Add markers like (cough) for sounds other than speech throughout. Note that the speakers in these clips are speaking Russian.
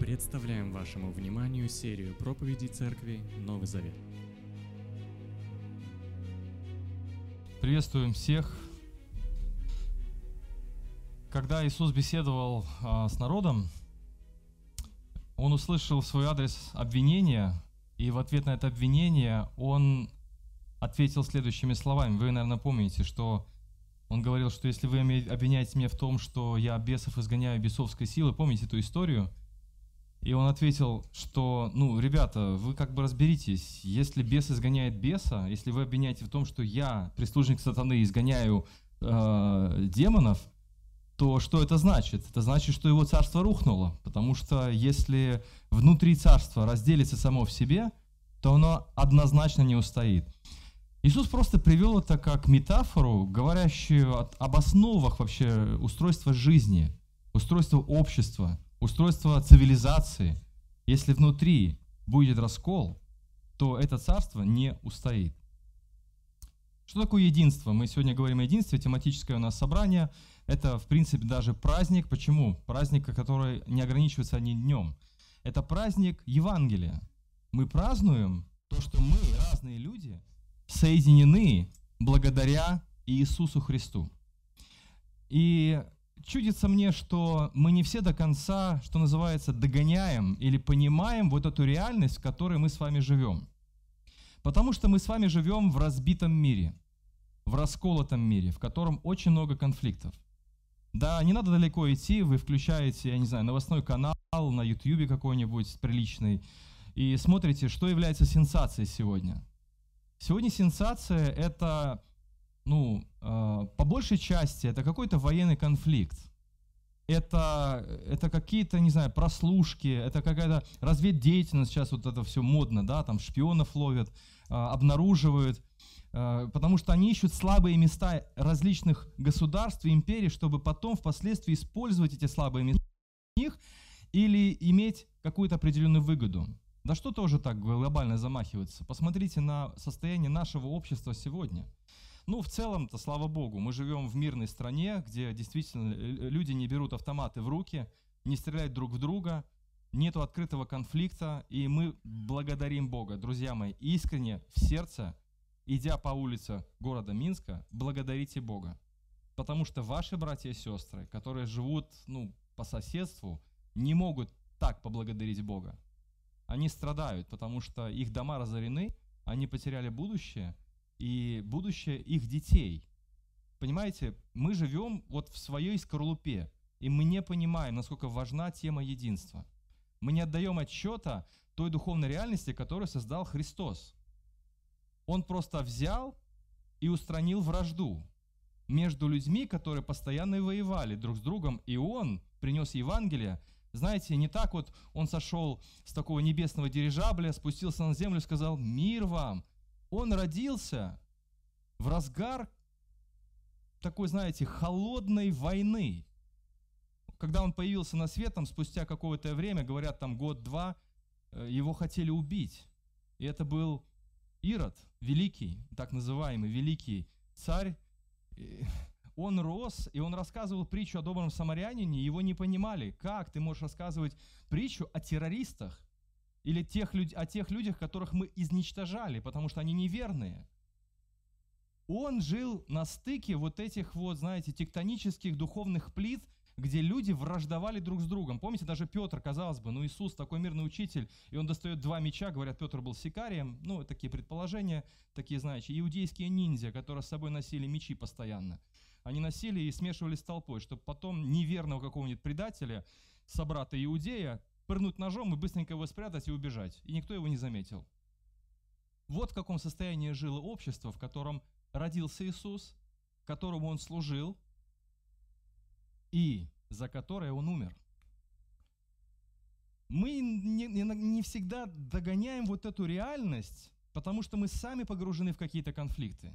Представляем вашему вниманию серию проповедей Церкви Новый Завет. Приветствуем всех. Когда Иисус беседовал а, с народом, он услышал в свой адрес обвинение, и в ответ на это обвинение он ответил следующими словами. Вы, наверное, помните, что он говорил, что если вы обвиняете меня в том, что я бесов изгоняю бесовской силы, помните эту историю? И он ответил, что, ну, ребята, вы как бы разберитесь, если бес изгоняет беса, если вы обвиняете в том, что я, прислужник сатаны, изгоняю э, демонов, то что это значит? Это значит, что его царство рухнуло, потому что если внутри царства разделится само в себе, то оно однозначно не устоит. Иисус просто привел это как метафору, говорящую об основах вообще устройства жизни, устройства общества – устройство цивилизации, если внутри будет раскол, то это царство не устоит. Что такое единство? Мы сегодня говорим о единстве, тематическое у нас собрание. Это, в принципе, даже праздник. Почему? Праздник, который не ограничивается одним днем. Это праздник Евангелия. Мы празднуем то, что мы, разные люди, соединены благодаря Иисусу Христу. И чудится мне, что мы не все до конца, что называется, догоняем или понимаем вот эту реальность, в которой мы с вами живем. Потому что мы с вами живем в разбитом мире, в расколотом мире, в котором очень много конфликтов. Да, не надо далеко идти, вы включаете, я не знаю, новостной канал на YouTube какой-нибудь приличный и смотрите, что является сенсацией сегодня. Сегодня сенсация – это ну, э, по большей части это какой-то военный конфликт. Это, это какие-то, не знаю, прослушки, это какая-то разведдеятельность, сейчас вот это все модно, да, там шпионов ловят, э, обнаруживают, э, потому что они ищут слабые места различных государств и империй, чтобы потом впоследствии использовать эти слабые места них или иметь какую-то определенную выгоду. Да что тоже так глобально замахиваться? Посмотрите на состояние нашего общества сегодня – ну, в целом-то, слава богу, мы живем в мирной стране, где действительно люди не берут автоматы в руки, не стреляют друг в друга, нету открытого конфликта, и мы благодарим Бога. Друзья мои, искренне в сердце, идя по улице города Минска, благодарите Бога. Потому что ваши братья и сестры, которые живут ну, по соседству, не могут так поблагодарить Бога. Они страдают, потому что их дома разорены, они потеряли будущее – и будущее их детей. Понимаете, мы живем вот в своей скорлупе, и мы не понимаем, насколько важна тема единства. Мы не отдаем отчета той духовной реальности, которую создал Христос. Он просто взял и устранил вражду между людьми, которые постоянно воевали друг с другом, и Он принес Евангелие. Знаете, не так вот Он сошел с такого небесного дирижабля, спустился на землю и сказал «Мир вам!» Он родился в разгар такой, знаете, холодной войны. Когда он появился на свет, там, спустя какое-то время, говорят, там год-два, э, его хотели убить. И это был Ирод, великий, так называемый великий царь. Он рос, и он рассказывал притчу о добром самарянине, его не понимали. Как ты можешь рассказывать притчу о террористах? Или тех, о тех людях, которых мы изничтожали, потому что они неверные. Он жил на стыке вот этих вот, знаете, тектонических духовных плит, где люди враждовали друг с другом. Помните, даже Петр, казалось бы, ну Иисус такой мирный учитель, и он достает два меча, говорят, Петр был сикарием, ну, такие предположения, такие, знаете, иудейские ниндзя, которые с собой носили мечи постоянно. Они носили и смешивали с толпой, чтобы потом неверного какого-нибудь предателя, собрата иудея, пырнуть ножом и быстренько его спрятать и убежать. И никто его не заметил. Вот в каком состоянии жило общество, в котором родился Иисус, которому Он служил и за которое Он умер. Мы не, не, не всегда догоняем вот эту реальность, потому что мы сами погружены в какие-то конфликты.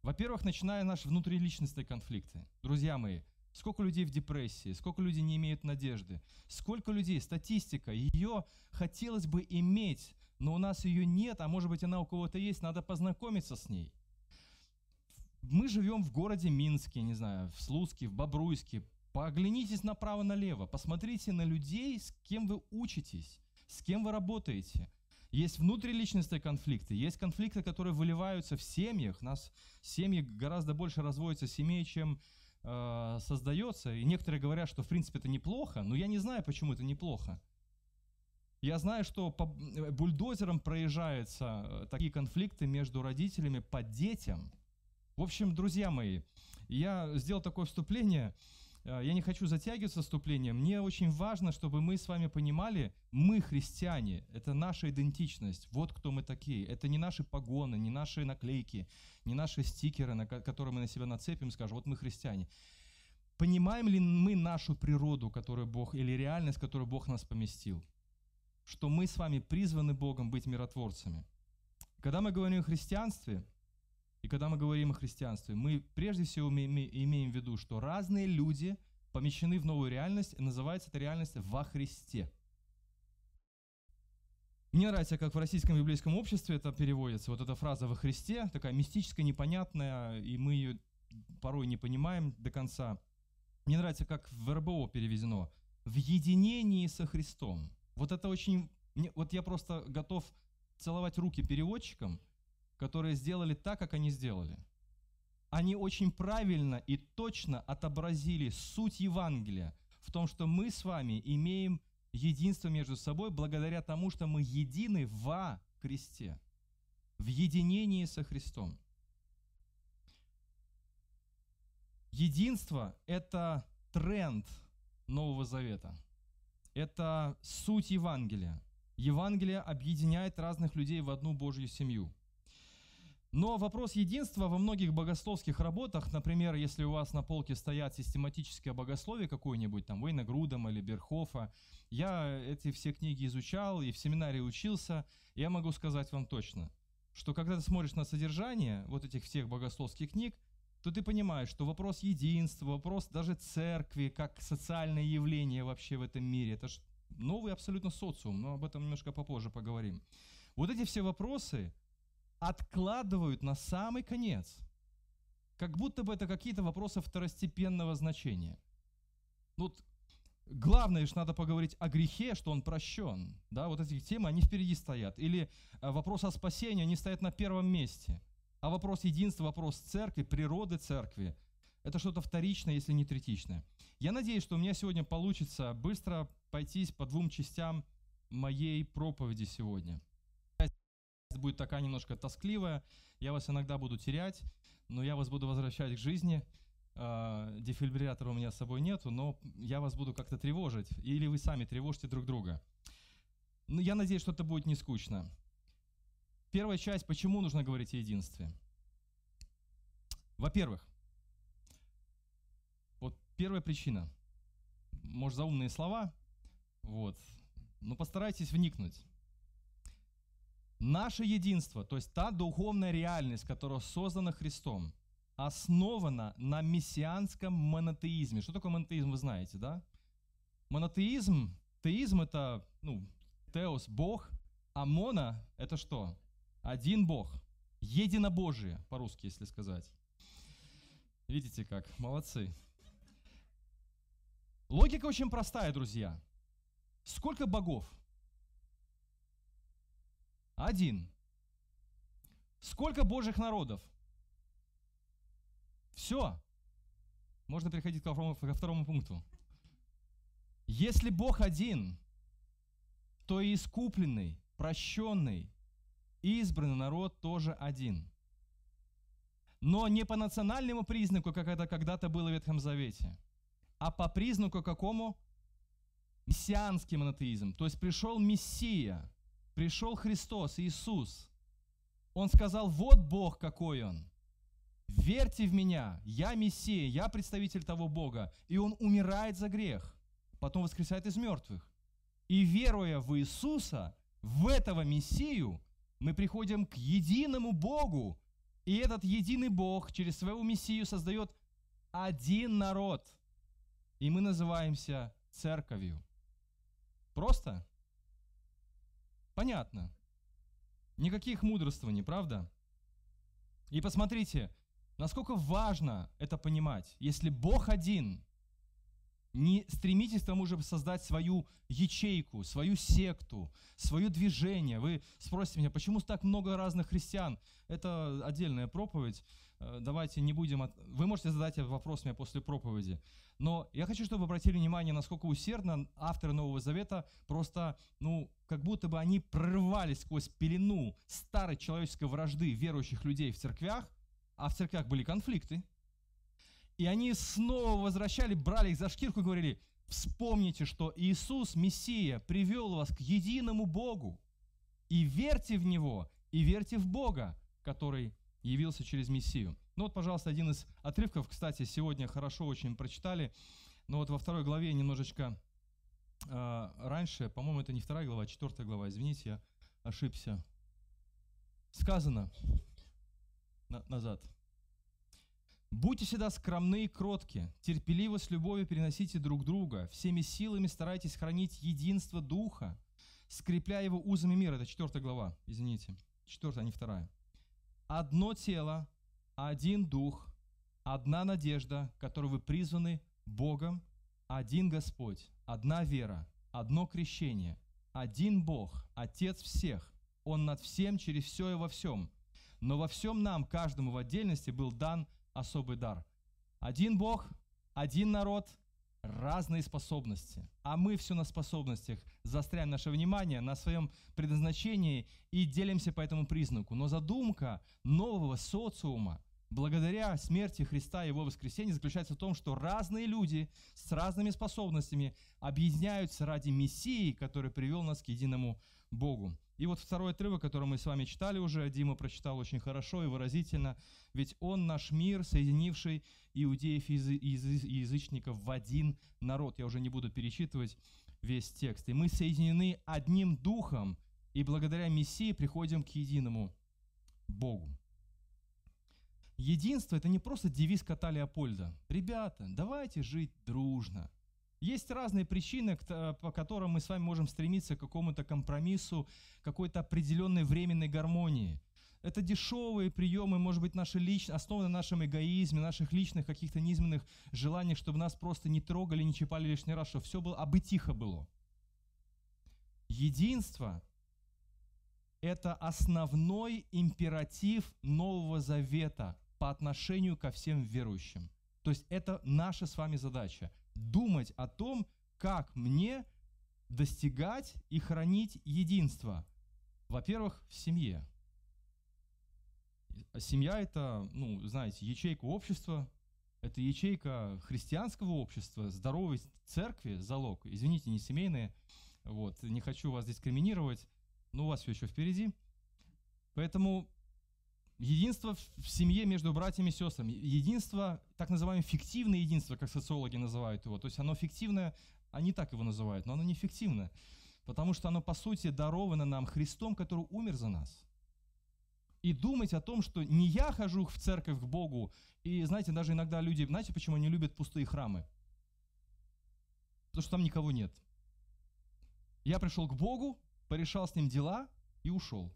Во-первых, начиная наши внутриличностные конфликты. Друзья мои, Сколько людей в депрессии, сколько людей не имеют надежды, сколько людей, статистика, ее хотелось бы иметь, но у нас ее нет, а может быть она у кого-то есть, надо познакомиться с ней. Мы живем в городе Минске, не знаю, в Слуцке, в Бобруйске, Поглянитесь направо-налево, посмотрите на людей, с кем вы учитесь, с кем вы работаете. Есть внутриличностные конфликты, есть конфликты, которые выливаются в семьях. У нас семьи гораздо больше разводятся семей, чем э, создается. И некоторые говорят, что в принципе это неплохо, но я не знаю, почему это неплохо. Я знаю, что по бульдозерам проезжаются э, такие конфликты между родителями по детям. В общем, друзья мои, я сделал такое вступление. Э, я не хочу затягиваться вступлением. Мне очень важно, чтобы мы с вами понимали, мы христиане, это наша идентичность. Вот кто мы такие. Это не наши погоны, не наши наклейки, не наши стикеры, на которые мы на себя нацепим скажем, вот мы христиане. Понимаем ли мы нашу природу, которую Бог, или реальность, в которую Бог нас поместил? Что мы с вами призваны Богом быть миротворцами. Когда мы говорим о христианстве, и когда мы говорим о христианстве, мы прежде всего имеем в виду, что разные люди помещены в новую реальность, и называется эта реальность во Христе. Мне нравится, как в российском библейском обществе это переводится. Вот эта фраза «во Христе», такая мистическая, непонятная, и мы ее порой не понимаем до конца. Мне нравится, как в РБО переведено. «В единении со Христом». Вот это очень... Вот я просто готов целовать руки переводчикам, которые сделали так, как они сделали. Они очень правильно и точно отобразили суть Евангелия в том, что мы с вами имеем единство между собой благодаря тому, что мы едины во Христе, в единении со Христом. Единство – это тренд Нового Завета. Это суть Евангелия. Евангелие объединяет разных людей в одну Божью семью – но вопрос единства во многих богословских работах, например, если у вас на полке стоят систематическое богословие какое-нибудь, там, Вейна Грудом или Берхофа, я эти все книги изучал и в семинаре учился, я могу сказать вам точно, что когда ты смотришь на содержание вот этих всех богословских книг, то ты понимаешь, что вопрос единства, вопрос даже церкви как социальное явление вообще в этом мире, это же новый абсолютно социум, но об этом немножко попозже поговорим. Вот эти все вопросы, откладывают на самый конец. Как будто бы это какие-то вопросы второстепенного значения. Ну, вот главное, что надо поговорить о грехе, что он прощен. Да, вот эти темы, они впереди стоят. Или э, вопрос о спасении, они стоят на первом месте. А вопрос единства, вопрос церкви, природы церкви, это что-то вторичное, если не третичное. Я надеюсь, что у меня сегодня получится быстро пойтись по двум частям моей проповеди сегодня будет такая немножко тоскливая, я вас иногда буду терять, но я вас буду возвращать к жизни. А, дефибриллятора у меня с собой нету, но я вас буду как-то тревожить, или вы сами тревожите друг друга. Но я надеюсь, что это будет не скучно. Первая часть, почему нужно говорить о единстве. Во-первых, вот первая причина. Может, за умные слова, вот, но постарайтесь вникнуть. Наше единство, то есть та духовная реальность, которая создана Христом, основана на мессианском монотеизме. Что такое монотеизм, вы знаете, да? Монотеизм, теизм это, ну, теос – Бог, а моно – это что? Один Бог. Единобожие, по-русски, если сказать. Видите как? Молодцы. Логика очень простая, друзья. Сколько богов? Один. Сколько Божьих народов? Все. Можно переходить ко второму, ко второму пункту. Если Бог один, то и искупленный, прощенный, избранный народ тоже один. Но не по национальному признаку, как это когда-то было в Ветхом Завете, а по признаку какому? Мессианский монотеизм. То есть пришел Мессия, пришел Христос, Иисус. Он сказал, вот Бог какой Он. Верьте в меня, я Мессия, я представитель того Бога. И Он умирает за грех, потом воскресает из мертвых. И веруя в Иисуса, в этого Мессию, мы приходим к единому Богу. И этот единый Бог через своего Мессию создает один народ. И мы называемся церковью. Просто? Понятно. Никаких мудрствований, правда? И посмотрите, насколько важно это понимать. Если Бог один, Не стремитесь к тому, чтобы создать свою ячейку, свою секту, свое движение. Вы спросите меня, почему так много разных христиан? Это отдельная проповедь. Э, давайте не будем... От... Вы можете задать этот вопрос мне после проповеди. Но я хочу, чтобы вы обратили внимание, насколько усердно авторы Нового Завета просто, ну, как будто бы они прорывались сквозь пелену старой человеческой вражды верующих людей в церквях, а в церквях были конфликты, и они снова возвращали, брали их за шкирку и говорили, вспомните, что Иисус, Мессия, привел вас к единому Богу. И верьте в Него, и верьте в Бога, который явился через Мессию. Ну вот, пожалуйста, один из отрывков, кстати, сегодня хорошо очень прочитали, но вот во второй главе немножечко э, раньше, по-моему, это не вторая глава, а четвертая глава, извините, я ошибся. Сказано на, назад – Будьте всегда скромны и кротки, терпеливо с любовью переносите друг друга, всеми силами старайтесь хранить единство Духа, скрепляя его узами мира. Это четвертая глава, извините. Четвертая, а не вторая. Одно тело, один Дух, одна надежда, которой вы призваны Богом, один Господь, одна вера, одно крещение, один Бог, Отец всех, Он над всем, через все и во всем. Но во всем нам, каждому в отдельности, был дан – особый дар. Один Бог, один народ, разные способности. А мы все на способностях заостряем наше внимание на своем предназначении и делимся по этому признаку. Но задумка нового социума, благодаря смерти Христа и Его воскресения, заключается в том, что разные люди с разными способностями объединяются ради Мессии, который привел нас к единому Богу. И вот второй отрывок, который мы с вами читали уже, Дима прочитал очень хорошо и выразительно, ведь он наш мир, соединивший иудеев и язычников в один народ. Я уже не буду перечитывать весь текст. И мы соединены одним духом, и благодаря Мессии приходим к единому Богу. Единство – это не просто девиз кота Леопольда. Ребята, давайте жить дружно – есть разные причины, по которым мы с вами можем стремиться к какому-то компромиссу, какой-то определенной временной гармонии. Это дешевые приемы, может быть, наши личные, основаны на нашем эгоизме, наших личных каких-то низменных желаниях, чтобы нас просто не трогали, не чипали лишний раз, чтобы все было, а бы тихо было. Единство – это основной императив Нового Завета по отношению ко всем верующим. То есть это наша с вами задача думать о том, как мне достигать и хранить единство. Во-первых, в семье. Семья – это, ну, знаете, ячейка общества, это ячейка христианского общества, здоровой церкви, залог. Извините, не семейные, вот, не хочу вас дискриминировать, но у вас все еще впереди. Поэтому Единство в семье между братьями и сестрами. Единство, так называемое фиктивное единство, как социологи называют его. То есть оно фиктивное, они так его называют, но оно не фиктивное. Потому что оно, по сути, даровано нам Христом, который умер за нас. И думать о том, что не я хожу в церковь к Богу, и, знаете, даже иногда люди, знаете, почему они любят пустые храмы? Потому что там никого нет. Я пришел к Богу, порешал с ним дела и ушел.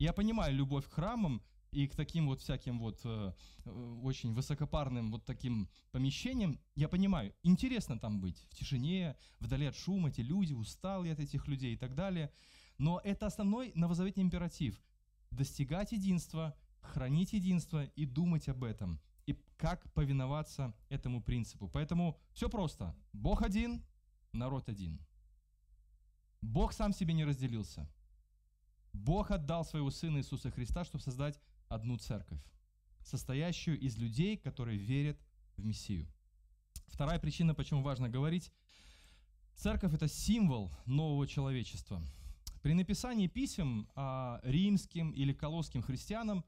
Я понимаю любовь к храмам и к таким вот всяким вот э, э, очень высокопарным вот таким помещениям. Я понимаю, интересно там быть, в тишине, вдали от шума, эти люди, устал я от этих людей и так далее. Но это основной новозаветный императив. Достигать единства, хранить единство и думать об этом. И как повиноваться этому принципу. Поэтому все просто. Бог один, народ один. Бог сам себе не разделился. Бог отдал своего Сына Иисуса Христа, чтобы создать одну церковь, состоящую из людей, которые верят в Мессию. Вторая причина, почему важно говорить, церковь – это символ нового человечества. При написании писем а, римским или колосским христианам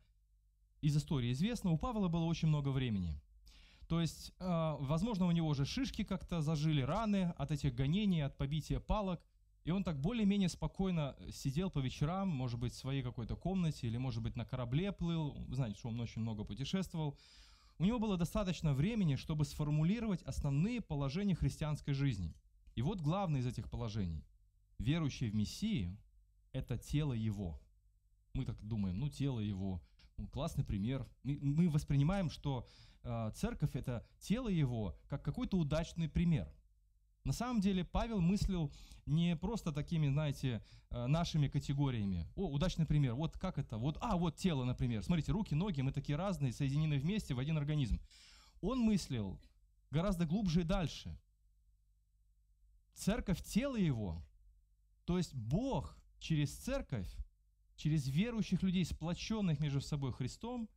из истории известно, у Павла было очень много времени. То есть, а, возможно, у него уже шишки как-то зажили, раны от этих гонений, от побития палок. И он так более-менее спокойно э, сидел по вечерам, может быть, в своей какой-то комнате или, может быть, на корабле плыл. Вы знаете, что он очень много путешествовал. У него было достаточно времени, чтобы сформулировать основные положения христианской жизни. И вот главное из этих положений. Верующий в Мессию – это тело Его. Мы так думаем, ну тело Его, ну, классный пример. Мы, мы воспринимаем, что э, церковь это тело его, как какой-то удачный пример. На самом деле Павел мыслил не просто такими, знаете, э, нашими категориями. О, удачный пример. Вот как это? Вот, а, вот тело, например. Смотрите, руки, ноги, мы такие разные, соединены вместе в один организм. Он мыслил гораздо глубже и дальше. Церковь – тело его. То есть Бог через церковь, через верующих людей, сплоченных между собой Христом,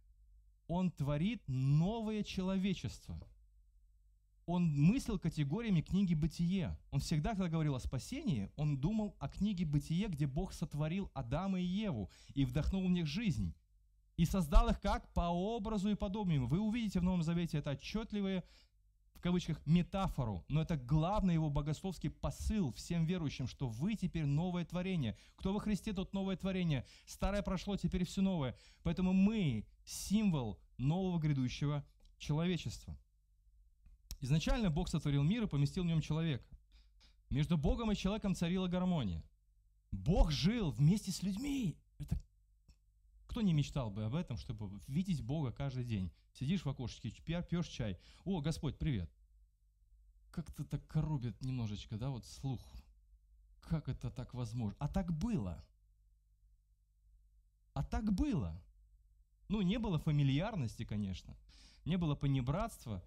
Он творит новое человечество. Он мыслил категориями книги «Бытие». Он всегда, когда говорил о спасении, он думал о книге «Бытие», где Бог сотворил Адама и Еву и вдохнул в них жизнь. И создал их как? По образу и подобию. Вы увидите в Новом Завете это отчетливые в кавычках, метафору, но это главный его богословский посыл всем верующим, что вы теперь новое творение. Кто во Христе, тот новое творение. Старое прошло, теперь все новое. Поэтому мы символ нового грядущего человечества. Изначально Бог сотворил мир и поместил в нем человека. Между Богом и человеком царила гармония. Бог жил вместе с людьми. Это кто не мечтал бы об этом, чтобы видеть Бога каждый день? Сидишь в окошечке, пьешь чай. О, Господь, привет. Как-то так коробит немножечко, да, вот слух. Как это так возможно? А так было. А так было. Ну, не было фамильярности, конечно. Не было понебратства.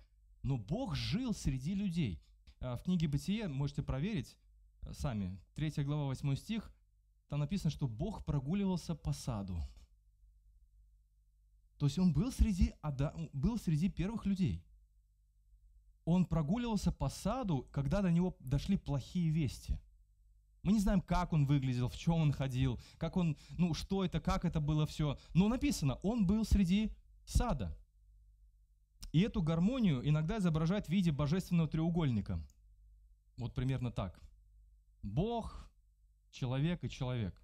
Но Бог жил среди людей. А в книге «Бытие» можете проверить э, сами. 3 глава, 8 стих. Там написано, что Бог прогуливался по саду. То есть он был среди, был среди первых людей. Он прогуливался по саду, когда до него дошли плохие вести. Мы не знаем, как он выглядел, в чем он ходил, как он, ну, что это, как это было все. Но написано, он был среди сада. И эту гармонию иногда изображают в виде божественного треугольника. Вот примерно так. Бог, человек и человек.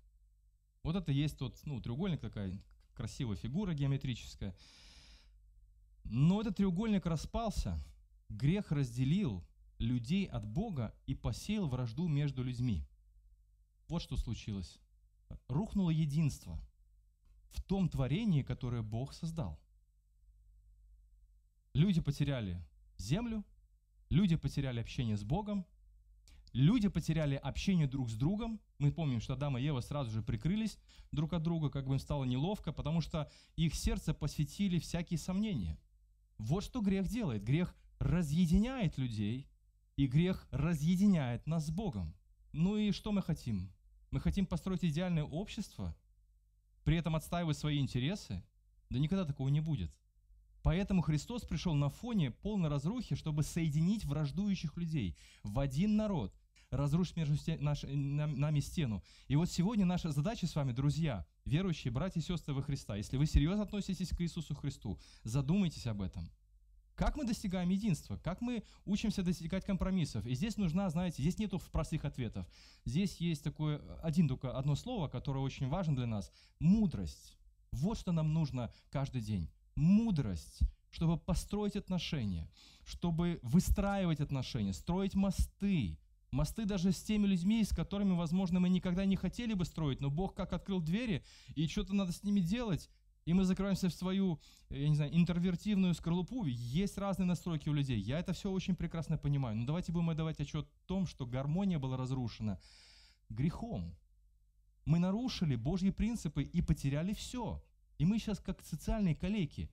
Вот это есть тот ну, треугольник такая, красивая фигура геометрическая. Но этот треугольник распался, грех разделил людей от Бога и посеял вражду между людьми. Вот что случилось. Рухнуло единство в том творении, которое Бог создал. Люди потеряли землю, люди потеряли общение с Богом, Люди потеряли общение друг с другом. Мы помним, что Адам и Ева сразу же прикрылись друг от друга, как бы им стало неловко, потому что их сердце посвятили всякие сомнения. Вот что грех делает. Грех разъединяет людей, и грех разъединяет нас с Богом. Ну и что мы хотим? Мы хотим построить идеальное общество, при этом отстаивать свои интересы? Да никогда такого не будет. Поэтому Христос пришел на фоне полной разрухи, чтобы соединить враждующих людей в один народ – разрушить между стен, наш, нами стену. И вот сегодня наша задача с вами, друзья, верующие, братья и сестры во Христа, если вы серьезно относитесь к Иисусу Христу, задумайтесь об этом. Как мы достигаем единства? Как мы учимся достигать компромиссов? И здесь нужна, знаете, здесь нету простых ответов. Здесь есть такое, один только одно слово, которое очень важно для нас. Мудрость. Вот что нам нужно каждый день. Мудрость чтобы построить отношения, чтобы выстраивать отношения, строить мосты, Мосты даже с теми людьми, с которыми, возможно, мы никогда не хотели бы строить, но Бог как открыл двери, и что-то надо с ними делать, и мы закрываемся в свою, я не знаю, интровертивную скорлупу. Есть разные настройки у людей. Я это все очень прекрасно понимаю. Но давайте будем отдавать отчет о том, что гармония была разрушена грехом. Мы нарушили Божьи принципы и потеряли все. И мы сейчас как социальные калеки.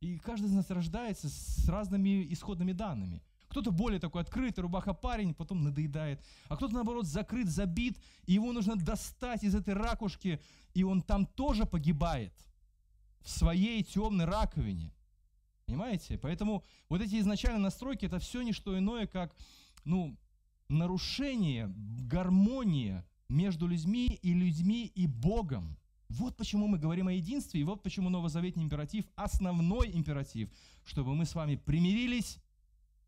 И каждый из нас рождается с разными исходными данными – кто-то более такой открытый, рубаха парень, потом надоедает. А кто-то, наоборот, закрыт, забит, и его нужно достать из этой ракушки, и он там тоже погибает в своей темной раковине. Понимаете? Поэтому вот эти изначальные настройки, это все не что иное, как ну, нарушение гармонии между людьми и людьми и Богом. Вот почему мы говорим о единстве, и вот почему новозаветный императив, основной императив, чтобы мы с вами примирились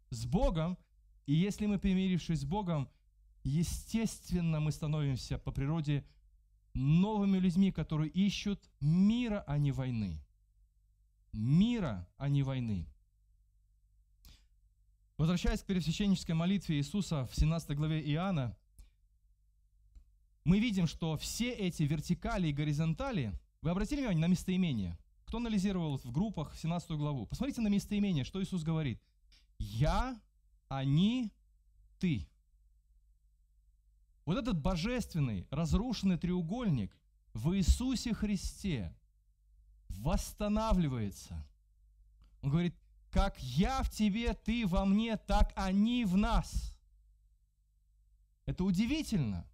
с Богом, и если мы, примирившись с Богом, естественно, мы становимся по природе новыми людьми, которые ищут мира, а не войны. Мира, а не войны. Возвращаясь к первосвященнической молитве Иисуса в 17 главе Иоанна, мы видим, что все эти вертикали и горизонтали, вы обратили внимание на местоимение? Кто анализировал в группах 17 главу? Посмотрите на местоимение, что Иисус говорит. «Я, они, ты». Вот этот божественный, разрушенный треугольник в Иисусе Христе восстанавливается. Он говорит, как я в тебе, ты во мне, так они в нас. Это удивительно.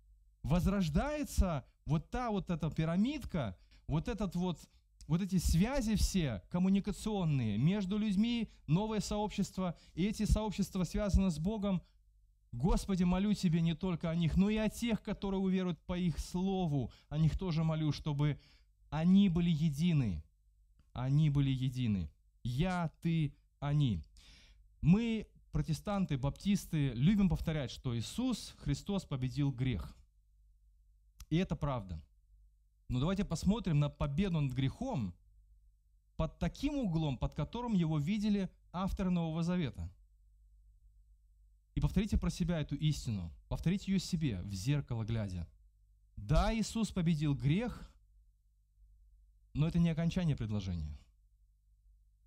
Возрождается вот та вот эта пирамидка, вот этот вот вот эти связи все коммуникационные между людьми, новое сообщество, и эти сообщества связаны с Богом, Господи, молю Тебе не только о них, но и о тех, которые уверуют по их слову. О них тоже молю, чтобы они были едины. Они были едины. Я, ты, они. Мы, протестанты, баптисты, любим повторять, что Иисус Христос победил грех. И это правда. Но давайте посмотрим на победу над грехом под таким углом, под которым его видели авторы Нового Завета – и повторите про себя эту истину. Повторите ее себе, в зеркало глядя. Да, Иисус победил грех, но это не окончание предложения.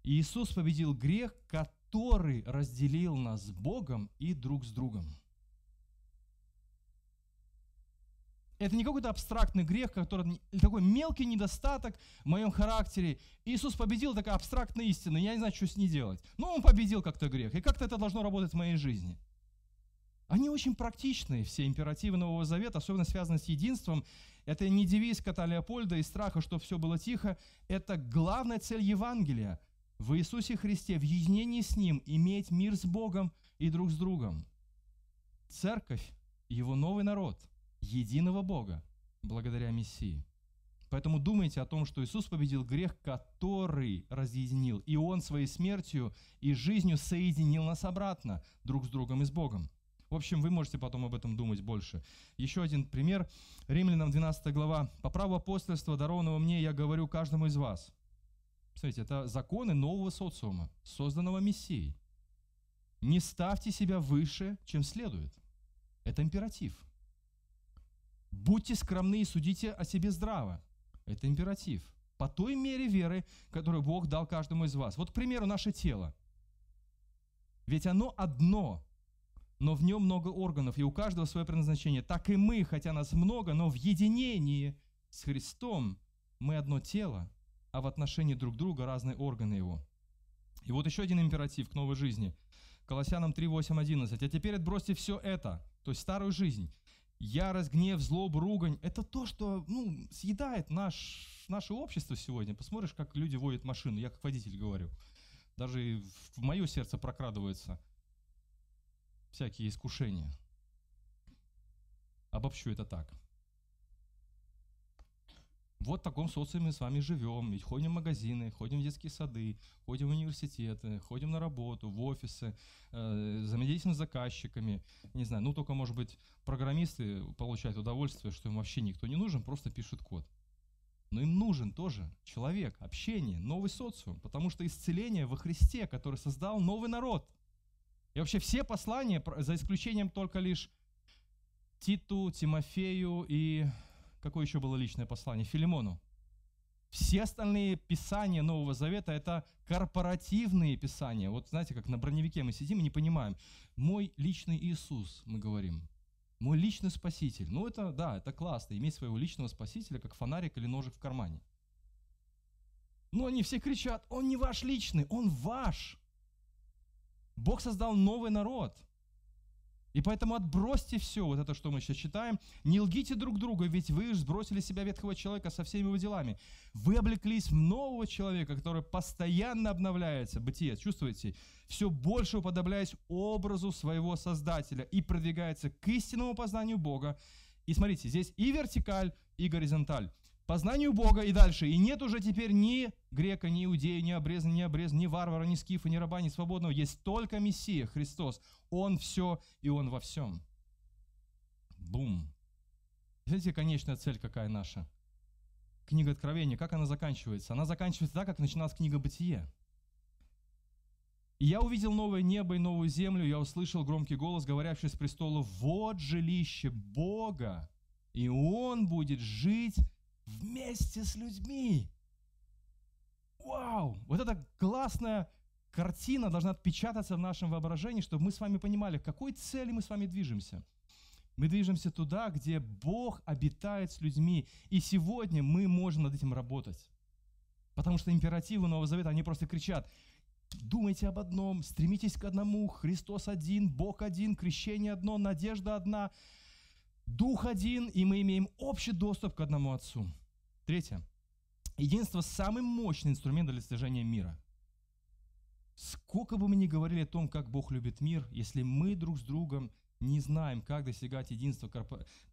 Иисус победил грех, который разделил нас с Богом и друг с другом. Это не какой-то абстрактный грех, который такой мелкий недостаток в моем характере. Иисус победил такая абстрактная истина, я не знаю, что с ней делать. Но Он победил как-то грех, и как-то это должно работать в моей жизни – они очень практичные, все императивы Нового Завета, особенно связанные с единством. Это не девиз кота Леопольда и страха, что все было тихо. Это главная цель Евангелия в Иисусе Христе, в единении с Ним, иметь мир с Богом и друг с другом. Церковь, его новый народ, единого Бога, благодаря Мессии. Поэтому думайте о том, что Иисус победил грех, который разъединил. И Он своей смертью и жизнью соединил нас обратно друг с другом и с Богом. В общем, вы можете потом об этом думать больше. Еще один пример. Римлянам 12 глава. «По праву апостольства, дарованного мне, я говорю каждому из вас». Смотрите, это законы нового социума, созданного Мессией. Не ставьте себя выше, чем следует. Это императив. Будьте скромны и судите о себе здраво. Это императив. По той мере веры, которую Бог дал каждому из вас. Вот, к примеру, наше тело. Ведь оно одно, но в нем много органов, и у каждого свое предназначение. Так и мы, хотя нас много, но в единении с Христом мы одно тело, а в отношении друг друга разные органы его. И вот еще один императив к новой жизни. Колоссянам 3, 8, 11. «А теперь отбросьте все это, то есть старую жизнь, ярость, гнев, злобу, ругань. Это то, что ну, съедает наш, наше общество сегодня. Посмотришь, как люди водят машину, я как водитель говорю. Даже в мое сердце прокрадывается – всякие искушения. Обобщу это так. Вот в таком социуме мы с вами живем, ведь ходим в магазины, ходим в детские сады, ходим в университеты, ходим на работу, в офисы, э, с заказчиками. Не знаю, ну только, может быть, программисты получают удовольствие, что им вообще никто не нужен, просто пишут код. Но им нужен тоже человек, общение, новый социум, потому что исцеление во Христе, который создал новый народ – и вообще все послания, за исключением только лишь Титу, Тимофею и какое еще было личное послание? Филимону. Все остальные писания Нового Завета – это корпоративные писания. Вот знаете, как на броневике мы сидим и не понимаем. Мой личный Иисус, мы говорим. Мой личный Спаситель. Ну это, да, это классно, иметь своего личного Спасителя, как фонарик или ножик в кармане. Но они все кричат, он не ваш личный, он ваш. Бог создал новый народ. И поэтому отбросьте все, вот это, что мы сейчас читаем. Не лгите друг друга, ведь вы сбросили себя ветхого человека со всеми его делами. Вы облеклись в нового человека, который постоянно обновляется. Бытие, чувствуете? Все больше уподобляясь образу своего Создателя и продвигается к истинному познанию Бога. И смотрите, здесь и вертикаль, и горизонталь познанию Бога и дальше. И нет уже теперь ни грека, ни иудея, ни обреза, ни обреза, ни варвара, ни скифа, ни раба, ни свободного. Есть только Мессия, Христос. Он все и Он во всем. Бум. Знаете, конечная цель какая наша? Книга Откровения, как она заканчивается? Она заканчивается так, как начиналась книга Бытие. Я увидел новое небо и новую землю, я услышал громкий голос, говорящий с престола, вот жилище Бога, и Он будет жить вместе с людьми. вау, вот эта классная картина должна отпечататься в нашем воображении, чтобы мы с вами понимали, к какой цели мы с вами движемся. Мы движемся туда, где Бог обитает с людьми. И сегодня мы можем над этим работать. Потому что императивы Нового Завета, они просто кричат, думайте об одном, стремитесь к одному, Христос один, Бог один, крещение одно, надежда одна, Дух один, и мы имеем общий доступ к одному Отцу. Третье. Единство – самый мощный инструмент для достижения мира. Сколько бы мы ни говорили о том, как Бог любит мир, если мы друг с другом не знаем, как достигать единства,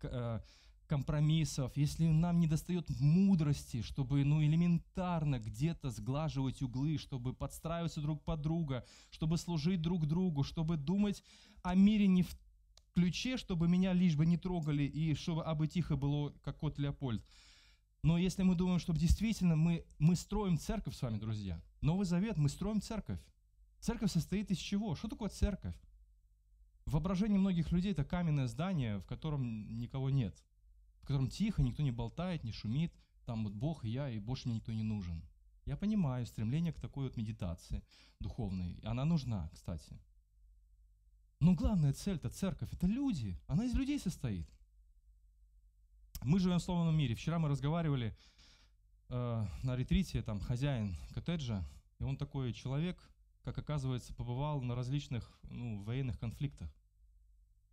э, компромиссов, если нам не достает мудрости, чтобы ну, элементарно где-то сглаживать углы, чтобы подстраиваться друг под друга, чтобы служить друг другу, чтобы думать о мире не в ключе, чтобы меня лишь бы не трогали и чтобы абы тихо было, как кот Леопольд. Но если мы думаем, что действительно мы, мы строим церковь с вами, друзья, Новый Завет, мы строим церковь. Церковь состоит из чего? Что такое церковь? В воображении многих людей это каменное здание, в котором никого нет, в котором тихо, никто не болтает, не шумит, там вот Бог и я, и больше мне никто не нужен. Я понимаю стремление к такой вот медитации духовной. Она нужна, кстати. Но главная цель это церковь, это люди. Она из людей состоит. Мы живем в сломанном мире. Вчера мы разговаривали э, на ретрите, там хозяин коттеджа, и он такой человек, как оказывается, побывал на различных ну, военных конфликтах.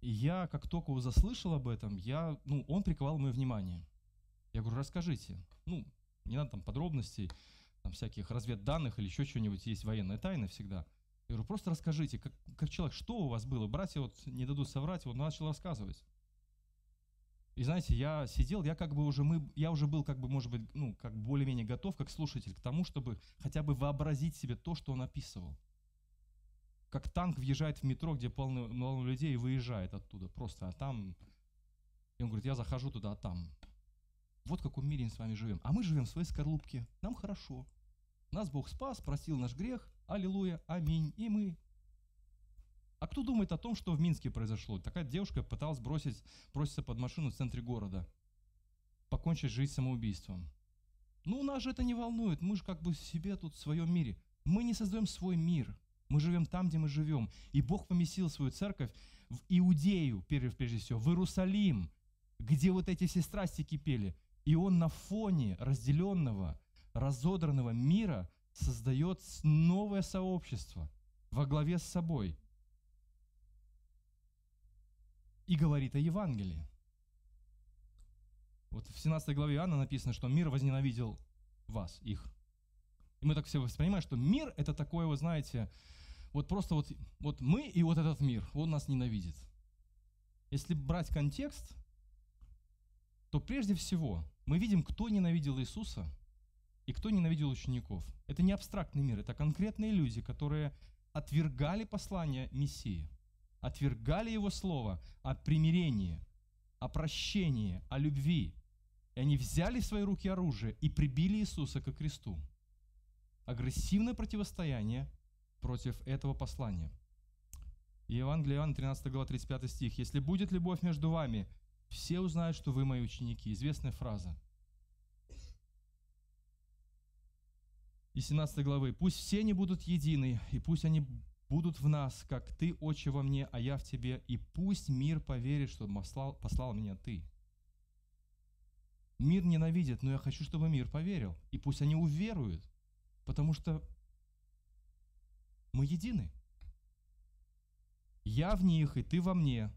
И я, как только заслышал об этом, я, ну, он приковал мое внимание. Я говорю, расскажите. Ну, не надо там подробностей, там всяких разведданных или еще чего-нибудь, есть военная тайна всегда. Я говорю, просто расскажите, как, как человек, что у вас было? Братья вот не дадут соврать, вот начал рассказывать. И знаете, я сидел, я как бы уже, мы, я уже был как бы, может быть, ну, как более-менее готов, как слушатель, к тому, чтобы хотя бы вообразить себе то, что он описывал как танк въезжает в метро, где полно, людей, и выезжает оттуда просто, а там... И он говорит, я захожу туда, а там... Вот в каком мире мы с вами живем. А мы живем в своей скорлупке, нам хорошо. Нас Бог спас, простил наш грех, аллилуйя, аминь, и мы. А кто думает о том, что в Минске произошло? Такая девушка пыталась бросить, броситься под машину в центре города, покончить жизнь самоубийством. Ну, нас же это не волнует, мы же как бы себе тут в своем мире. Мы не создаем свой мир – мы живем там, где мы живем. И Бог поместил свою церковь в Иудею, прежде всего, в Иерусалим, где вот эти все страсти кипели. И Он на фоне разделенного, разодранного мира создает новое сообщество во главе с собой. И говорит о Евангелии. Вот в 17 главе Иоанна написано, что мир возненавидел вас, их. И мы так все воспринимаем, что мир это такое, вы знаете, вот просто вот, вот мы и вот этот мир, он нас ненавидит. Если брать контекст, то прежде всего мы видим, кто ненавидел Иисуса и кто ненавидел учеников. Это не абстрактный мир, это конкретные люди, которые отвергали послание Мессии, отвергали Его Слово о примирении, о прощении, о любви. И они взяли в свои руки оружие и прибили Иисуса к кресту. Агрессивное противостояние против этого послания. И Евангелие Иоанна, 13 глава, 35 стих. «Если будет любовь между вами, все узнают, что вы мои ученики». Известная фраза. И 17 главы. «Пусть все они будут едины, и пусть они будут в нас, как ты, Отче, во мне, а я в тебе, и пусть мир поверит, что послал, послал меня ты». Мир ненавидит, но я хочу, чтобы мир поверил. И пусть они уверуют, потому что мы едины. Я в них, и ты во мне,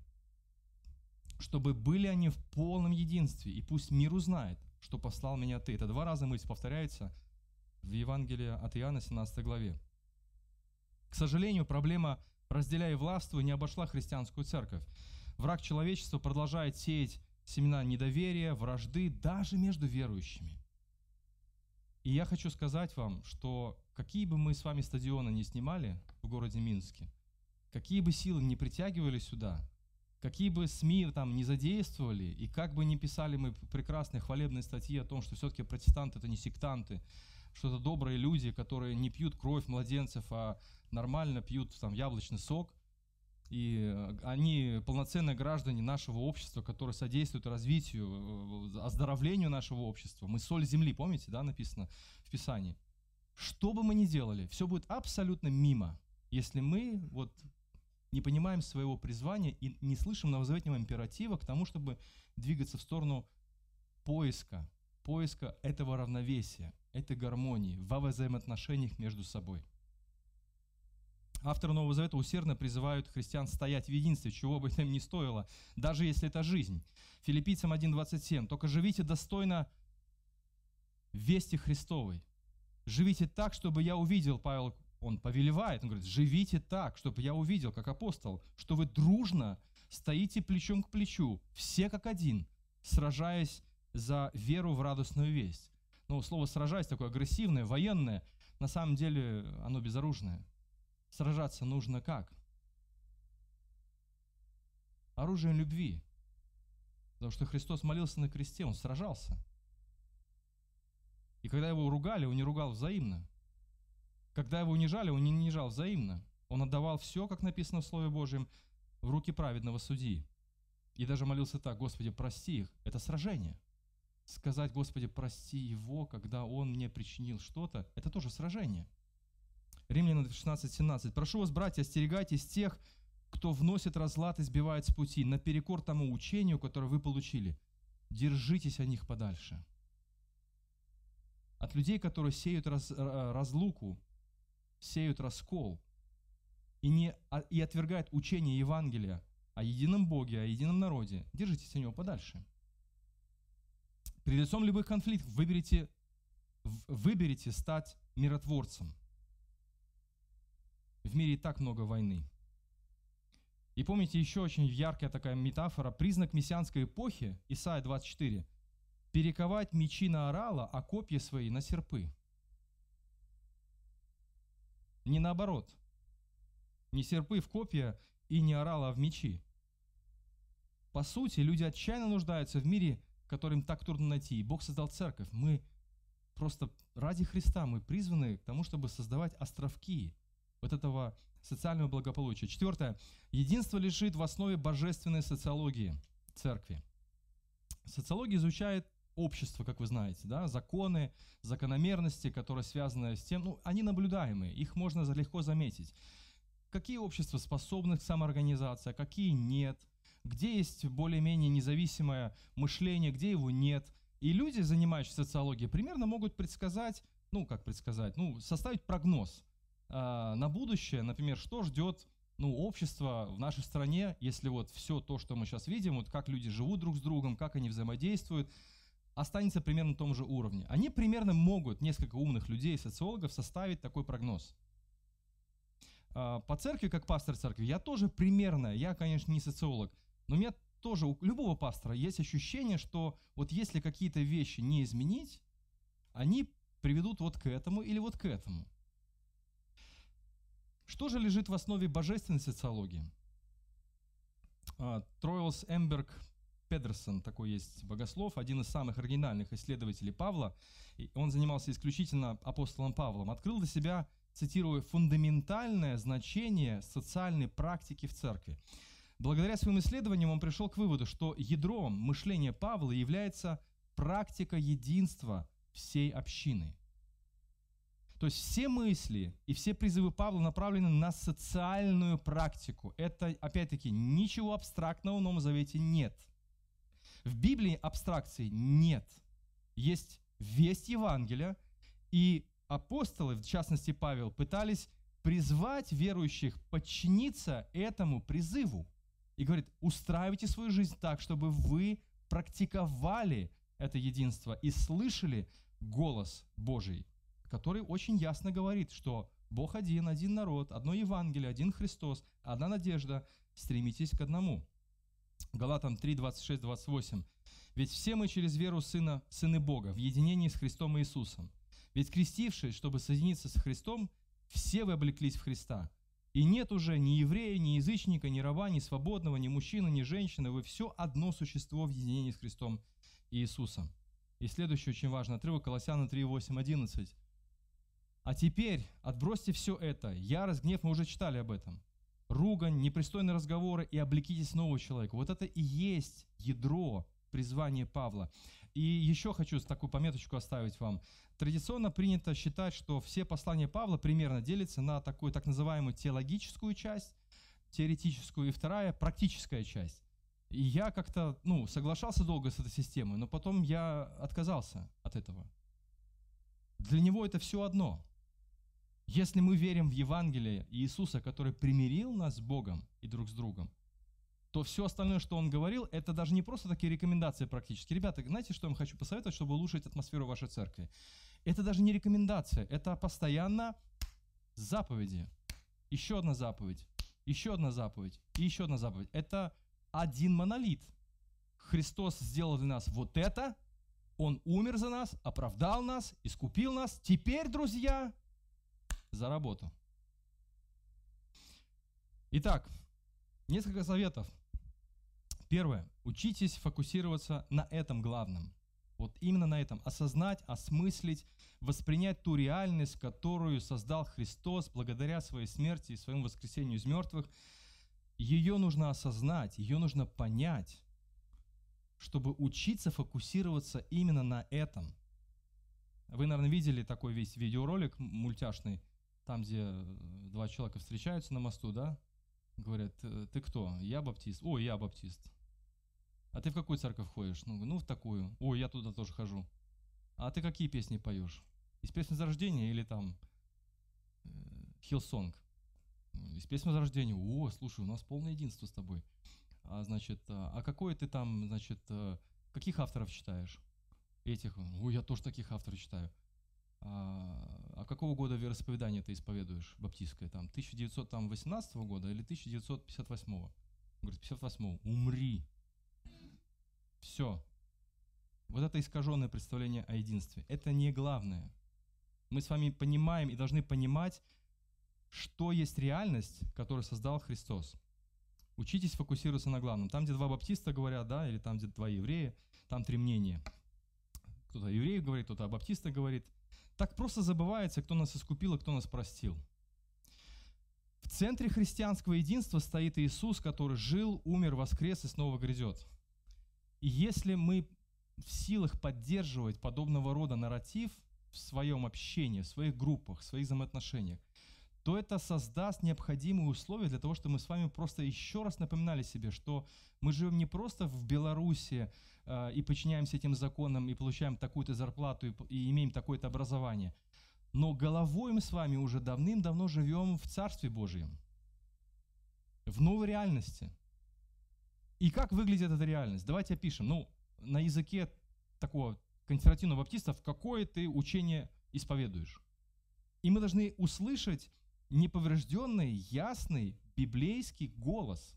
чтобы были они в полном единстве, и пусть мир узнает, что послал меня ты. Это два раза мысль повторяется в Евангелии от Иоанна, 17 главе. К сожалению, проблема «разделяя властвуй» не обошла христианскую церковь. Враг человечества продолжает сеять семена недоверия, вражды даже между верующими. И я хочу сказать вам, что какие бы мы с вами стадионы не снимали в городе Минске, какие бы силы не притягивали сюда, какие бы СМИ там не задействовали, и как бы не писали мы прекрасные хвалебные статьи о том, что все-таки протестанты это не сектанты, что это добрые люди, которые не пьют кровь младенцев, а нормально пьют там яблочный сок, и э, они полноценные граждане нашего общества, которые содействуют развитию, э, оздоровлению нашего общества. Мы соль земли, помните, да, написано в Писании? что бы мы ни делали, все будет абсолютно мимо, если мы вот не понимаем своего призвания и не слышим новозаветнего императива к тому, чтобы двигаться в сторону поиска, поиска этого равновесия, этой гармонии во взаимоотношениях между собой. Авторы Нового Завета усердно призывают христиан стоять в единстве, чего бы это им ни стоило, даже если это жизнь. Филиппийцам 1.27. «Только живите достойно вести Христовой. Живите так, чтобы я увидел, Павел, он повелевает, он говорит, живите так, чтобы я увидел, как апостол, что вы дружно стоите плечом к плечу, все как один, сражаясь за веру в радостную весть. Ну, слово «сражаясь» такое агрессивное, военное, на самом деле оно безоружное. Сражаться нужно как? Оружием любви. Потому что Христос молился на кресте, Он сражался. И когда его ругали, Он не ругал взаимно. Когда его унижали, Он не унижал взаимно. Он отдавал все, как написано в Слове Божьем, в руки праведного судьи. И даже молился так, Господи, прости их. Это сражение. Сказать, Господи, прости его, когда он мне причинил что-то, это тоже сражение – Римлянам 16:17. «Прошу вас, братья, остерегайтесь тех, кто вносит разлад и сбивает с пути, наперекор тому учению, которое вы получили. Держитесь о них подальше». От людей, которые сеют раз, э, разлуку, сеют раскол и, не, а, и отвергают учение Евангелия о едином Боге, о едином народе, держитесь от него подальше. При лицом любых конфликтов выберите, выберите стать миротворцем. В мире и так много войны. И помните еще очень яркая такая метафора, признак мессианской эпохи, Исайя 24, перековать мечи на орала, а копья свои на серпы. Не наоборот. Не серпы в копья и не орала в мечи. По сути, люди отчаянно нуждаются в мире, который им так трудно найти. И Бог создал церковь. Мы просто ради Христа, мы призваны к тому, чтобы создавать островки, вот этого социального благополучия. Четвертое. Единство лежит в основе божественной социологии церкви. Социология изучает общество, как вы знаете, да, законы, закономерности, которые связаны с тем, ну, они наблюдаемые, их можно легко заметить. Какие общества способны к самоорганизации, а какие нет, где есть более-менее независимое мышление, где его нет. И люди, занимающиеся социологией, примерно могут предсказать, ну, как предсказать, ну, составить прогноз – а, на будущее, например, что ждет ну, общество в нашей стране, если вот все то, что мы сейчас видим, вот как люди живут друг с другом, как они взаимодействуют, останется примерно на том же уровне. Они примерно могут, несколько умных людей, социологов, составить такой прогноз. А, по церкви, как пастор церкви, я тоже примерно, я, конечно, не социолог, но у меня тоже, у любого пастора есть ощущение, что вот если какие-то вещи не изменить, они приведут вот к этому или вот к этому. Что же лежит в основе божественной социологии? А, Троилс Эмберг Педерсон, такой есть богослов, один из самых оригинальных исследователей Павла. Он занимался исключительно апостолом Павлом. Открыл для себя, цитирую, фундаментальное значение социальной практики в церкви. Благодаря своим исследованиям он пришел к выводу, что ядром мышления Павла является практика единства всей общины. То есть все мысли и все призывы Павла направлены на социальную практику. Это, опять-таки, ничего абстрактного в Новом Завете нет. В Библии абстракции нет. Есть весть Евангелия, и апостолы, в частности Павел, пытались призвать верующих подчиниться этому призыву. И говорит, устраивайте свою жизнь так, чтобы вы практиковали это единство и слышали голос Божий который очень ясно говорит, что Бог один, один народ, одно Евангелие, один Христос, одна надежда, стремитесь к одному. Галатам 3, 26, 28. «Ведь все мы через веру Сына, Сыны Бога, в единении с Христом Иисусом. Ведь крестившись, чтобы соединиться с Христом, все вы облеклись в Христа. И нет уже ни еврея, ни язычника, ни раба, ни свободного, ни мужчины, ни женщины. Вы все одно существо в единении с Христом Иисусом». И следующий очень важный отрывок, Колоссяна 3, 8, 11. А теперь отбросьте все это. Ярость, гнев, мы уже читали об этом. Ругань, непристойные разговоры и облекитесь нового человека. Вот это и есть ядро призвание Павла. И еще хочу такую пометочку оставить вам. Традиционно принято считать, что все послания Павла примерно делятся на такую так называемую теологическую часть, теоретическую, и вторая практическая часть. И я как-то, ну, соглашался долго с этой системой, но потом я отказался от этого. Для него это все одно. Если мы верим в Евангелие Иисуса, который примирил нас с Богом и друг с другом, то все остальное, что он говорил, это даже не просто такие рекомендации практически. Ребята, знаете, что я вам хочу посоветовать, чтобы улучшить атмосферу вашей церкви? Это даже не рекомендация, это постоянно заповеди. Еще одна заповедь, еще одна заповедь и еще одна заповедь. Это один монолит. Христос сделал для нас вот это, Он умер за нас, оправдал нас, искупил нас. Теперь, друзья, за работу. Итак, несколько советов. Первое. Учитесь фокусироваться на этом главном. Вот именно на этом. Осознать, осмыслить, воспринять ту реальность, которую создал Христос благодаря своей смерти и своему воскресению из мертвых – ее нужно осознать, ее нужно понять, чтобы учиться фокусироваться именно на этом. Вы, наверное, видели такой весь видеоролик мультяшный, там, где э, два человека встречаются на мосту, да? Говорят, ты кто? Я баптист. Ой, я баптист. А ты в какую церковь ходишь? Ну, ну в такую. Ой, я туда тоже хожу. А ты какие песни поешь? Из Песни Возрождения или там Hillsong? Э, из Песни Возрождения. О, слушай, у нас полное единство с тобой. А, значит, а, а какой ты там, значит, а, каких авторов читаешь? Этих. Ой, я тоже таких авторов читаю. А, а какого года вероисповедание ты исповедуешь, баптистское? Там, 1918 года или 1958? Говорит, 58 Умри. Все. Вот это искаженное представление о единстве. Это не главное. Мы с вами понимаем и должны понимать, что есть реальность, которую создал Христос. Учитесь фокусироваться на главном. Там, где два баптиста говорят, да, или там, где два еврея, там три мнения. Кто-то о евреях говорит, кто-то о баптистах говорит. Так просто забывается, кто нас искупил и кто нас простил. В центре христианского единства стоит Иисус, который жил, умер, воскрес и снова грядет. Если мы в силах поддерживать подобного рода нарратив в своем общении, в своих группах, в своих взаимоотношениях, то это создаст необходимые условия для того, чтобы мы с вами просто еще раз напоминали себе, что мы живем не просто в Беларуси э, и подчиняемся этим законам и получаем такую-то зарплату и, и имеем такое-то образование, но головой мы с вами уже давным-давно живем в Царстве Божьем, в новой реальности. И как выглядит эта реальность? Давайте опишем. Ну, на языке такого консервативного баптиста, какое ты учение исповедуешь. И мы должны услышать неповрежденный, ясный библейский голос.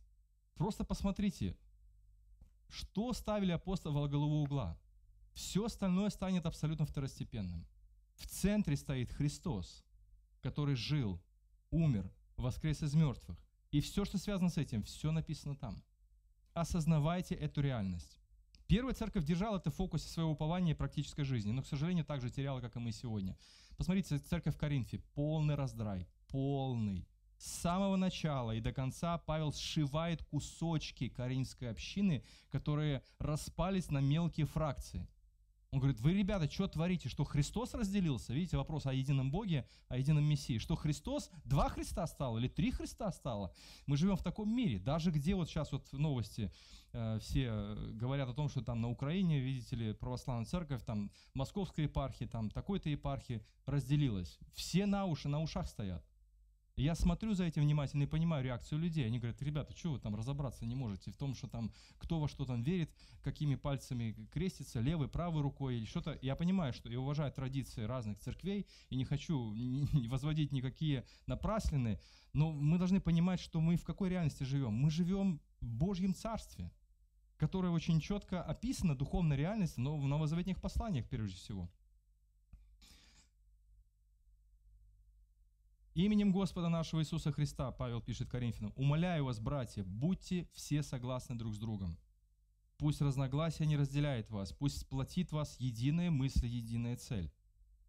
Просто посмотрите, что ставили апостолы во главу угла. Все остальное станет абсолютно второстепенным. В центре стоит Христос, который жил, умер, воскрес из мертвых. И все, что связано с этим, все написано там. Осознавайте эту реальность. Первая церковь держала это в фокусе своего упования и практической жизни, но, к сожалению, также теряла, как и мы сегодня. Посмотрите, церковь в Коринфе, полный раздрай, полный. С самого начала и до конца Павел сшивает кусочки коринфской общины, которые распались на мелкие фракции. Он говорит, вы, ребята, что творите? Что Христос разделился? Видите, вопрос о едином Боге, о едином Мессии. Что Христос, два Христа стало или три Христа стало? Мы живем в таком мире. Даже где вот сейчас вот новости э, все говорят о том, что там на Украине, видите ли, православная церковь, там московская епархия, там такой-то епархия разделилась. Все на уши, на ушах стоят. Я смотрю за этим внимательно и понимаю реакцию людей. Они говорят, ребята, что вы там разобраться не можете в том, что там, кто во что там верит, какими пальцами крестится, левой, правой рукой или что-то. Я понимаю, что я уважаю традиции разных церквей и не хочу возводить никакие напраслины, но мы должны понимать, что мы в какой реальности живем. Мы живем в Божьем Царстве, которое очень четко описано, духовная реальность, но в новозаветных посланиях прежде всего. Именем Господа нашего Иисуса Христа, Павел пишет Коринфянам, умоляю вас, братья, будьте все согласны друг с другом. Пусть разногласия не разделяет вас, пусть сплотит вас единая мысль, единая цель.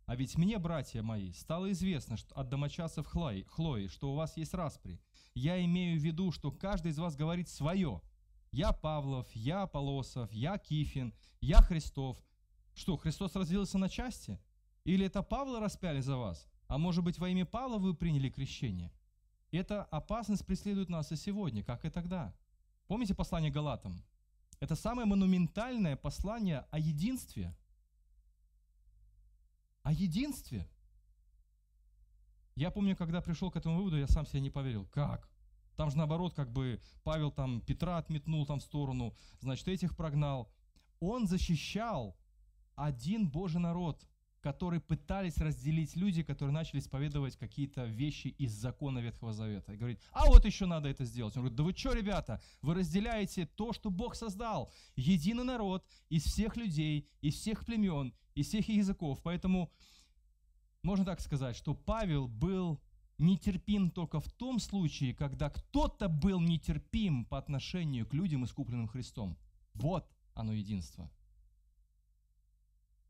А ведь мне, братья мои, стало известно что от домочадцев Хлои, Хлои, что у вас есть распри. Я имею в виду, что каждый из вас говорит свое. я Павлов, я Полосов, я Кифин, я Христов. Что, Христос разделился на части? Или это Павла распяли за вас? А может быть, во имя Павла вы приняли крещение? Эта опасность преследует нас и сегодня, как и тогда. Помните послание Галатам? Это самое монументальное послание о единстве. О единстве. Я помню, когда пришел к этому выводу, я сам себе не поверил. Как? Там же наоборот, как бы Павел там Петра отметнул там в сторону, значит, этих прогнал. Он защищал один Божий народ, который пытались разделить люди, которые начали исповедовать какие-то вещи из закона Ветхого Завета. И говорит, а вот еще надо это сделать. Он говорит, да вы что, ребята, вы разделяете то, что Бог создал. Единый народ из всех людей, из всех племен, из всех языков. Поэтому можно так сказать, что Павел был нетерпим только в том случае, когда кто-то был нетерпим по отношению к людям, искупленным Христом. Вот оно единство.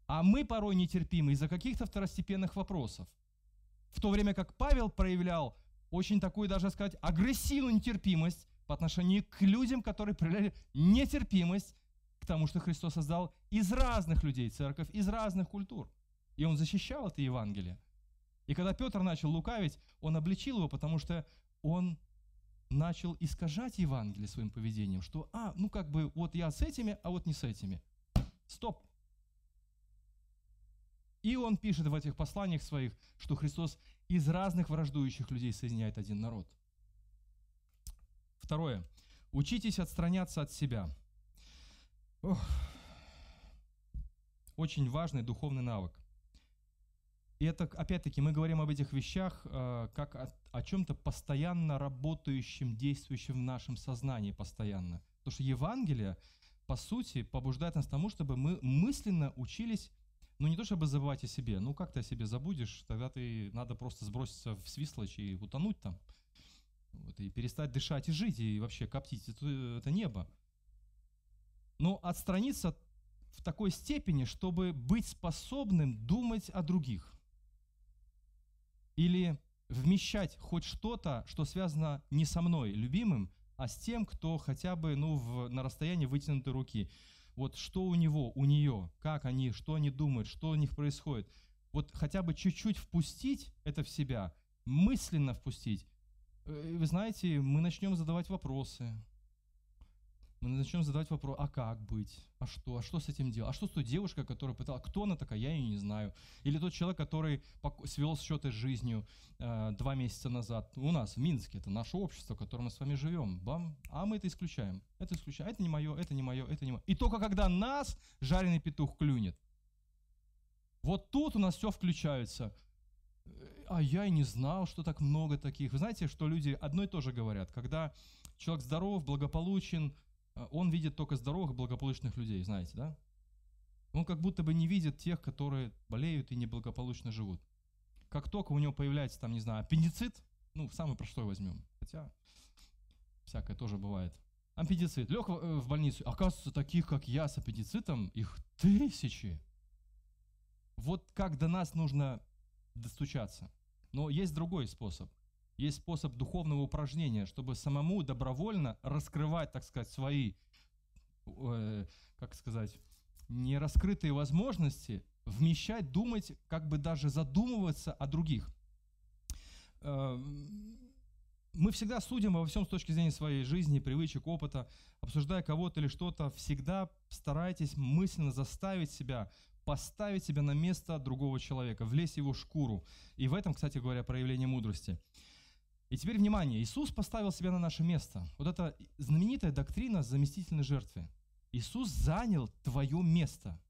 А мы порой нетерпимы из-за каких-то второстепенных вопросов. В то время как Павел проявлял очень такую, даже сказать, агрессивную нетерпимость по отношению к людям, которые проявляли нетерпимость к тому, что Христос создал из разных людей церковь, из разных культур. И он защищал это Евангелие. И когда Петр начал лукавить, он обличил его, потому что он начал искажать Евангелие своим поведением, что, а, ну как бы, вот я с этими, а вот не с этими. Стоп. И он пишет в этих посланиях своих, что Христос из разных враждующих людей соединяет один народ. Второе. Учитесь отстраняться от себя. Ох. Очень важный духовный навык. И это, опять-таки, мы говорим об этих вещах э, как о, о чем-то постоянно работающем, действующем в нашем сознании постоянно. Потому что Евангелие, по сути, побуждает нас к тому, чтобы мы мысленно учились, ну не то чтобы забывать о себе, ну как ты о себе забудешь, тогда ты надо просто сброситься в свислочь и утонуть там, вот, и перестать дышать и жить, и вообще коптить это, это небо. Но отстраниться в такой степени, чтобы быть способным думать о других или вмещать хоть что-то, что связано не со мной, любимым, а с тем, кто хотя бы ну, в, на расстоянии вытянутой руки. Вот что у него, у нее, как они, что они думают, что у них происходит. Вот хотя бы чуть-чуть впустить это в себя, мысленно впустить. Э, вы знаете, мы начнем задавать вопросы, мы начнем задавать вопрос, а как быть, а что, а что с этим делать, а что с той девушкой, которая пыталась, кто она такая, я ее не знаю. Или тот человек, который свел счеты с жизнью э, два месяца назад. У нас в Минске, это наше общество, в котором мы с вами живем. Бам, а мы это исключаем. Это исключаем. Это не мое, это не мое, это не мое. И только когда нас жареный петух клюнет, вот тут у нас все включается. А я и не знал, что так много таких. Вы знаете, что люди одно и то же говорят. Когда человек здоров, благополучен, а, он видит только здоровых, благополучных людей, знаете, да? Он как будто бы не видит тех, которые болеют и неблагополучно живут. Как только у него появляется, там, не знаю, аппендицит, ну, самый простой возьмем, хотя всякое тоже бывает. Аппендицит, лег э, в больницу, оказывается, таких, как я, с аппендицитом, их тысячи. Вот как до нас нужно достучаться. Но есть другой способ – есть способ духовного упражнения, чтобы самому добровольно раскрывать, так сказать, свои, э, как сказать, нераскрытые возможности, вмещать, думать, как бы даже задумываться о других. Э, мы всегда судим во всем с точки зрения своей жизни, привычек, опыта. Обсуждая кого-то или что-то, всегда старайтесь мысленно заставить себя поставить себя на место другого человека, влезть в его шкуру. И в этом, кстати говоря, проявление мудрости. И теперь внимание, Иисус поставил себя на наше место. Вот эта знаменитая доктрина заместительной жертвы. Иисус занял твое место.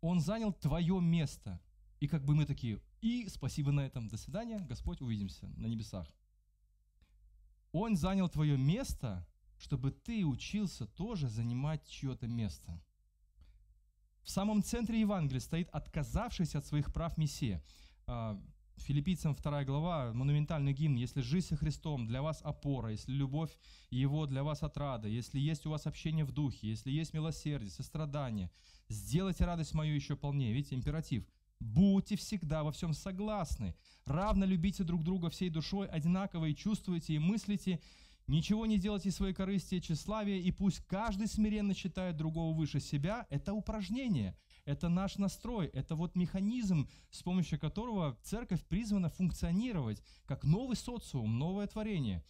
Он занял твое место. И как бы мы такие, и спасибо на этом, до свидания, Господь, увидимся на небесах. Он занял твое место, чтобы ты учился тоже занимать чье-то место. В самом центре Евангелия стоит отказавшийся от своих прав Мессия. Филиппийцам 2 глава, монументальный гимн, если жизнь со Христом для вас опора, если любовь Его для вас отрада, если есть у вас общение в духе, если есть милосердие, сострадание, сделайте радость мою еще полнее. Видите, императив. Будьте всегда во всем согласны, равно любите друг друга всей душой, одинаково и чувствуйте и мыслите Ничего не делайте своей корысти и тщеславия, и пусть каждый смиренно считает другого выше себя. Это упражнение, это наш настрой, это вот механизм, с помощью которого церковь призвана функционировать как новый социум, новое творение.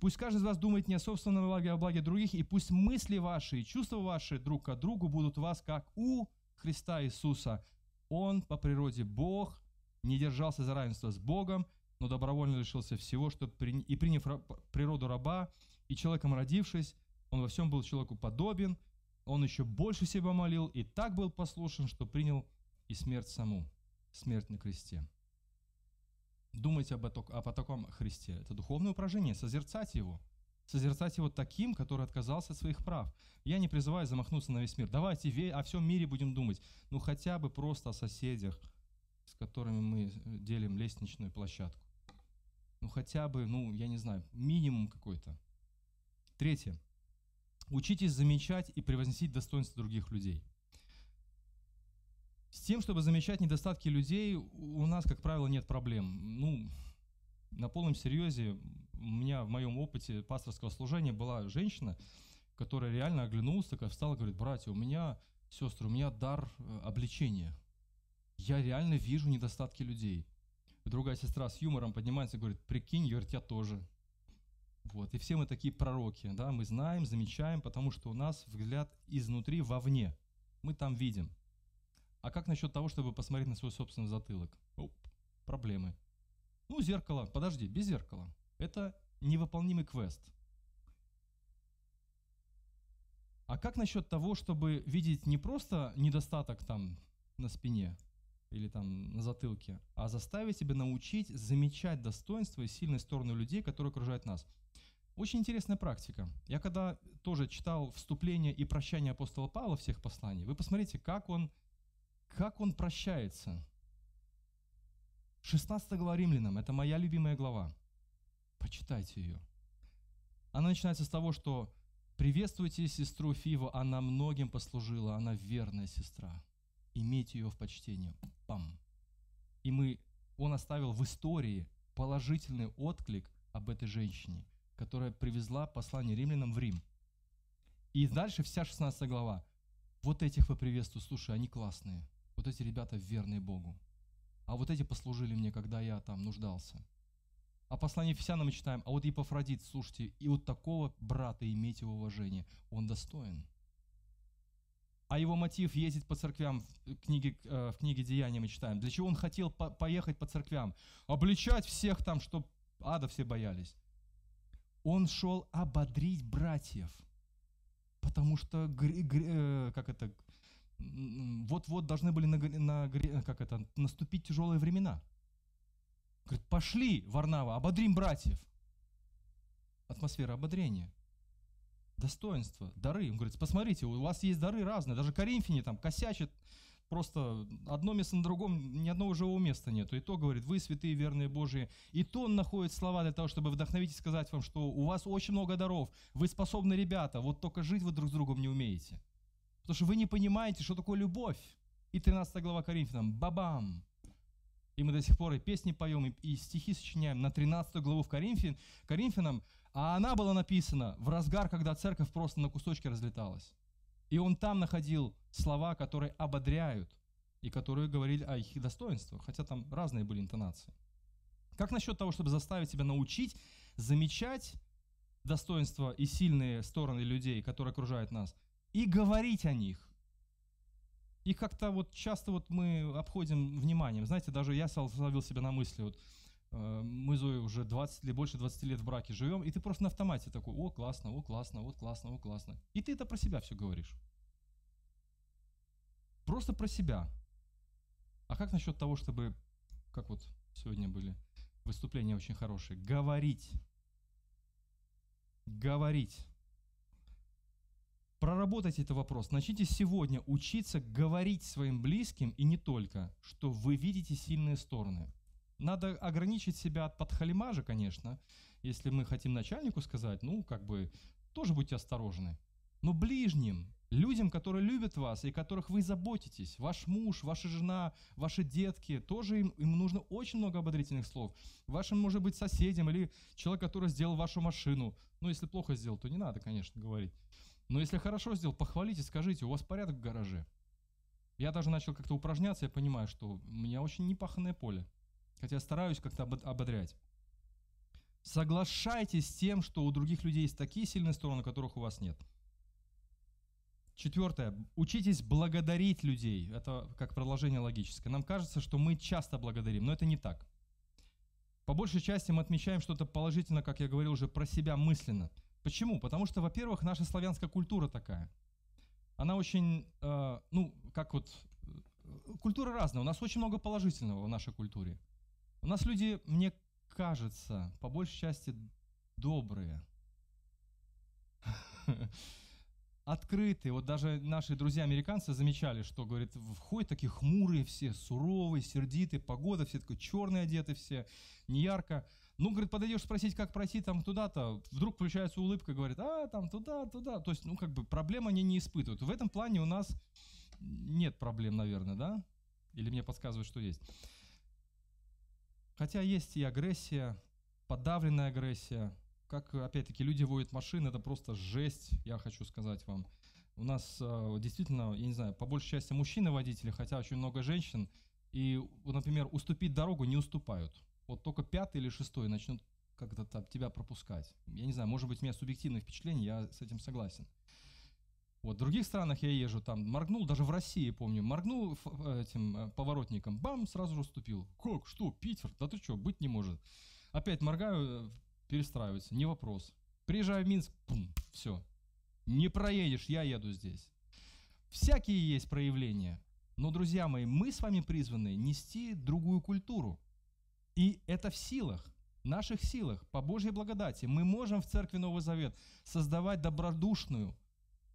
Пусть каждый из вас думает не о собственном благе, а о благе других, и пусть мысли ваши и чувства ваши друг к другу будут у вас, как у Христа Иисуса. Он по природе Бог, не держался за равенство с Богом, но добровольно лишился всего, чтобы и приняв природу раба, и человеком родившись, он во всем был человеку подобен, он еще больше себя молил и так был послушен, что принял и смерть саму, смерть на кресте. Думайте об, об таком Христе. Это духовное упражнение, созерцать Его. Созерцать Его таким, который отказался от своих прав. Я не призываю замахнуться на весь мир. Давайте о всем мире будем думать. Ну хотя бы просто о соседях, с которыми мы делим лестничную площадку. Ну хотя бы, ну я не знаю, минимум какой-то. Третье. Учитесь замечать и превозносить достоинства других людей. С тем, чтобы замечать недостатки людей, у нас, как правило, нет проблем. Ну, на полном серьезе, у меня в моем опыте пасторского служения была женщина, которая реально оглянулась, такая встала и говорит, братья, у меня, сестры, у меня дар э, обличения. Я реально вижу недостатки людей. Другая сестра с юмором поднимается и говорит, прикинь, говорит, я тоже. Вот. И все мы такие пророки, да, мы знаем, замечаем, потому что у нас взгляд изнутри вовне. Мы там видим. А как насчет того, чтобы посмотреть на свой собственный затылок? Оп, проблемы. Ну, зеркало, подожди, без зеркала. Это невыполнимый квест. А как насчет того, чтобы видеть не просто недостаток там на спине, или там на затылке, а заставить себя научить замечать достоинства и сильные стороны людей, которые окружают нас. Очень интересная практика. Я когда тоже читал вступление и прощание апостола Павла всех посланий, вы посмотрите, как он, как он прощается. 16 глава Римлянам, это моя любимая глава. Почитайте ее. Она начинается с того, что «Приветствуйте сестру Фиву, она многим послужила, она верная сестра» иметь ее в почтении. Пам. И мы, он оставил в истории положительный отклик об этой женщине, которая привезла послание римлянам в Рим. И дальше вся 16 глава. Вот этих вы приветствую, слушай, они классные. Вот эти ребята верные Богу. А вот эти послужили мне, когда я там нуждался. А послание Ефесянам мы читаем, а вот Епафродит, слушайте, и вот такого брата имейте уважение, он достоин а его мотив ездить по церквям в книге, э, в книге Деяния мы читаем. Для чего он хотел по поехать по церквям? Обличать всех там, чтобы ада все боялись. Он шел ободрить братьев, потому что, э, как это, вот-вот должны были на, на, как это, наступить тяжелые времена. Говорит, пошли, Варнава, ободрим братьев. Атмосфера ободрения достоинства, дары. Он говорит, посмотрите, у вас есть дары разные, даже Коринфяне там косячат, просто одно место на другом, ни одного живого места нету. И то говорит, вы святые, верные Божии. И то он находит слова для того, чтобы вдохновить и сказать вам, что у вас очень много даров, вы способны ребята, вот только жить вы друг с другом не умеете. Потому что вы не понимаете, что такое любовь. И 13 глава Коринфянам, бабам, и мы до сих пор и песни поем, и, и стихи сочиняем на 13 главу в Коринфян, Коринфянам, а она была написана в разгар, когда церковь просто на кусочки разлеталась. И он там находил слова, которые ободряют, и которые говорили о их достоинствах, хотя там разные были интонации. Как насчет того, чтобы заставить себя научить замечать достоинства и сильные стороны людей, которые окружают нас, и говорить о них – и как-то вот часто вот мы обходим вниманием. Знаете, даже я словил себя на мысли, вот мы Зоей уже 20 или больше 20 лет в браке живем, и ты просто на автомате такой, о, классно, о, классно, вот классно, о, классно. И ты это про себя все говоришь. Просто про себя. А как насчет того, чтобы, как вот сегодня были выступления очень хорошие, говорить. Говорить. Проработайте этот вопрос. Начните сегодня учиться говорить своим близким и не только, что вы видите сильные стороны. Надо ограничить себя от подхалимажа, конечно. Если мы хотим начальнику сказать, ну, как бы, тоже будьте осторожны. Но ближним Людям, которые любят вас и которых вы заботитесь, ваш муж, ваша жена, ваши детки, тоже им, им нужно очень много ободрительных слов. Вашим, может быть, соседям или человек, который сделал вашу машину. Ну, если плохо сделал, то не надо, конечно, говорить. Но если хорошо сделал, похвалите, скажите, у вас порядок в гараже. Я даже начал как-то упражняться, я понимаю, что у меня очень непаханное поле. Хотя стараюсь как-то ободрять. Соглашайтесь с тем, что у других людей есть такие сильные стороны, которых у вас нет. Четвертое. Учитесь благодарить людей. Это как продолжение логическое. Нам кажется, что мы часто благодарим, но это не так. По большей части мы отмечаем что-то положительно, как я говорил уже, про себя мысленно. Почему? Потому что, во-первых, наша славянская культура такая. Она очень, э, ну, как вот, э, культура разная. У нас очень много положительного в нашей культуре. У нас люди, мне кажется, по большей части добрые. (laughs) открытые. Вот даже наши друзья-американцы замечали, что, говорит, входят такие хмурые все, суровые, сердитые, погода, все такое черные одеты все, не ярко. Ну, говорит, подойдешь спросить, как пройти там туда-то, вдруг включается улыбка, говорит, а, там туда, туда. То есть, ну, как бы проблем они не испытывают. В этом плане у нас нет проблем, наверное, да? Или мне подсказывают, что есть. Хотя есть и агрессия, подавленная агрессия, как, опять-таки, люди водят машины, это просто жесть, я хочу сказать вам. У нас э, действительно, я не знаю, по большей части мужчины водители, хотя очень много женщин, и, например, уступить дорогу не уступают. Вот только пятый или шестой начнут как-то тебя пропускать. Я не знаю, может быть, у меня субъективное впечатление, я с этим согласен. Вот в других странах я езжу, там моргнул, даже в России, помню, моргнул этим э, поворотником, бам, сразу же уступил. Как, что, Питер? Да ты что, быть не может. Опять моргаю, перестраиваться, не вопрос. Приезжаю в Минск, пум, все. Не проедешь, я еду здесь. Всякие есть проявления. Но, друзья мои, мы с вами призваны нести другую культуру. И это в силах, наших силах, по Божьей благодати. Мы можем в Церкви Новый Завет создавать добродушную,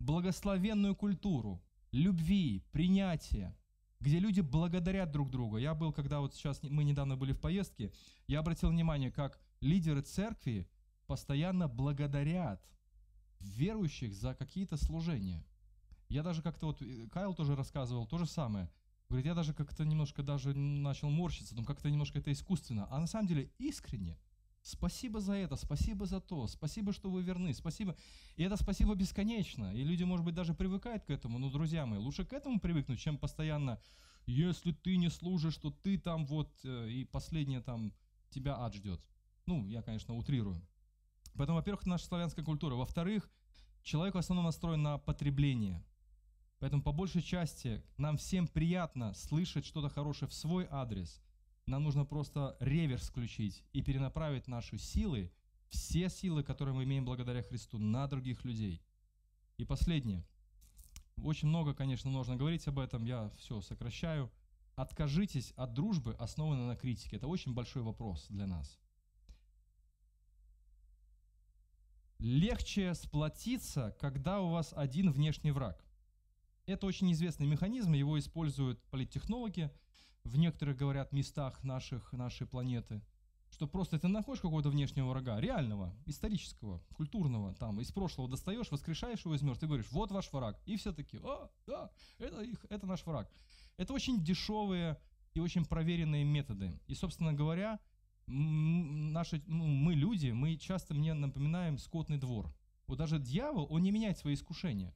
благословенную культуру любви, принятия, где люди благодарят друг друга. Я был, когда вот сейчас мы недавно были в поездке, я обратил внимание, как лидеры церкви постоянно благодарят верующих за какие-то служения. Я даже как-то вот, э, Кайл тоже рассказывал то же самое. Говорит, я даже как-то немножко даже начал морщиться, но как-то немножко это искусственно. А на самом деле искренне. Спасибо за это, спасибо за то, спасибо, что вы верны, спасибо. И это спасибо бесконечно. И люди, может быть, даже привыкают к этому. Но, друзья мои, лучше к этому привыкнуть, чем постоянно, если ты не служишь, то ты там вот, э, и последнее там тебя ад ждет. Ну, я, конечно, утрирую. Поэтому, во-первых, наша славянская культура. Во-вторых, человек в основном настроен на потребление. Поэтому, по большей части, нам всем приятно слышать что-то хорошее в свой адрес. Нам нужно просто реверс включить и перенаправить наши силы, все силы, которые мы имеем благодаря Христу, на других людей. И последнее. Очень много, конечно, нужно говорить об этом, я все сокращаю. Откажитесь от дружбы, основанной на критике. Это очень большой вопрос для нас. Легче сплотиться, когда у вас один внешний враг. Это очень известный механизм, его используют политтехнологи в некоторых, говорят, местах наших, нашей планеты, что просто ты находишь какого-то внешнего врага, реального, исторического, культурного, там, из прошлого достаешь, воскрешаешь его из мертвых, ты говоришь, вот ваш враг. И все таки а, да, это, их, это наш враг. Это очень дешевые и очень проверенные методы. И, собственно говоря, наши, ну, мы люди, мы часто мне напоминаем скотный двор. Вот даже дьявол, он не меняет свои искушения.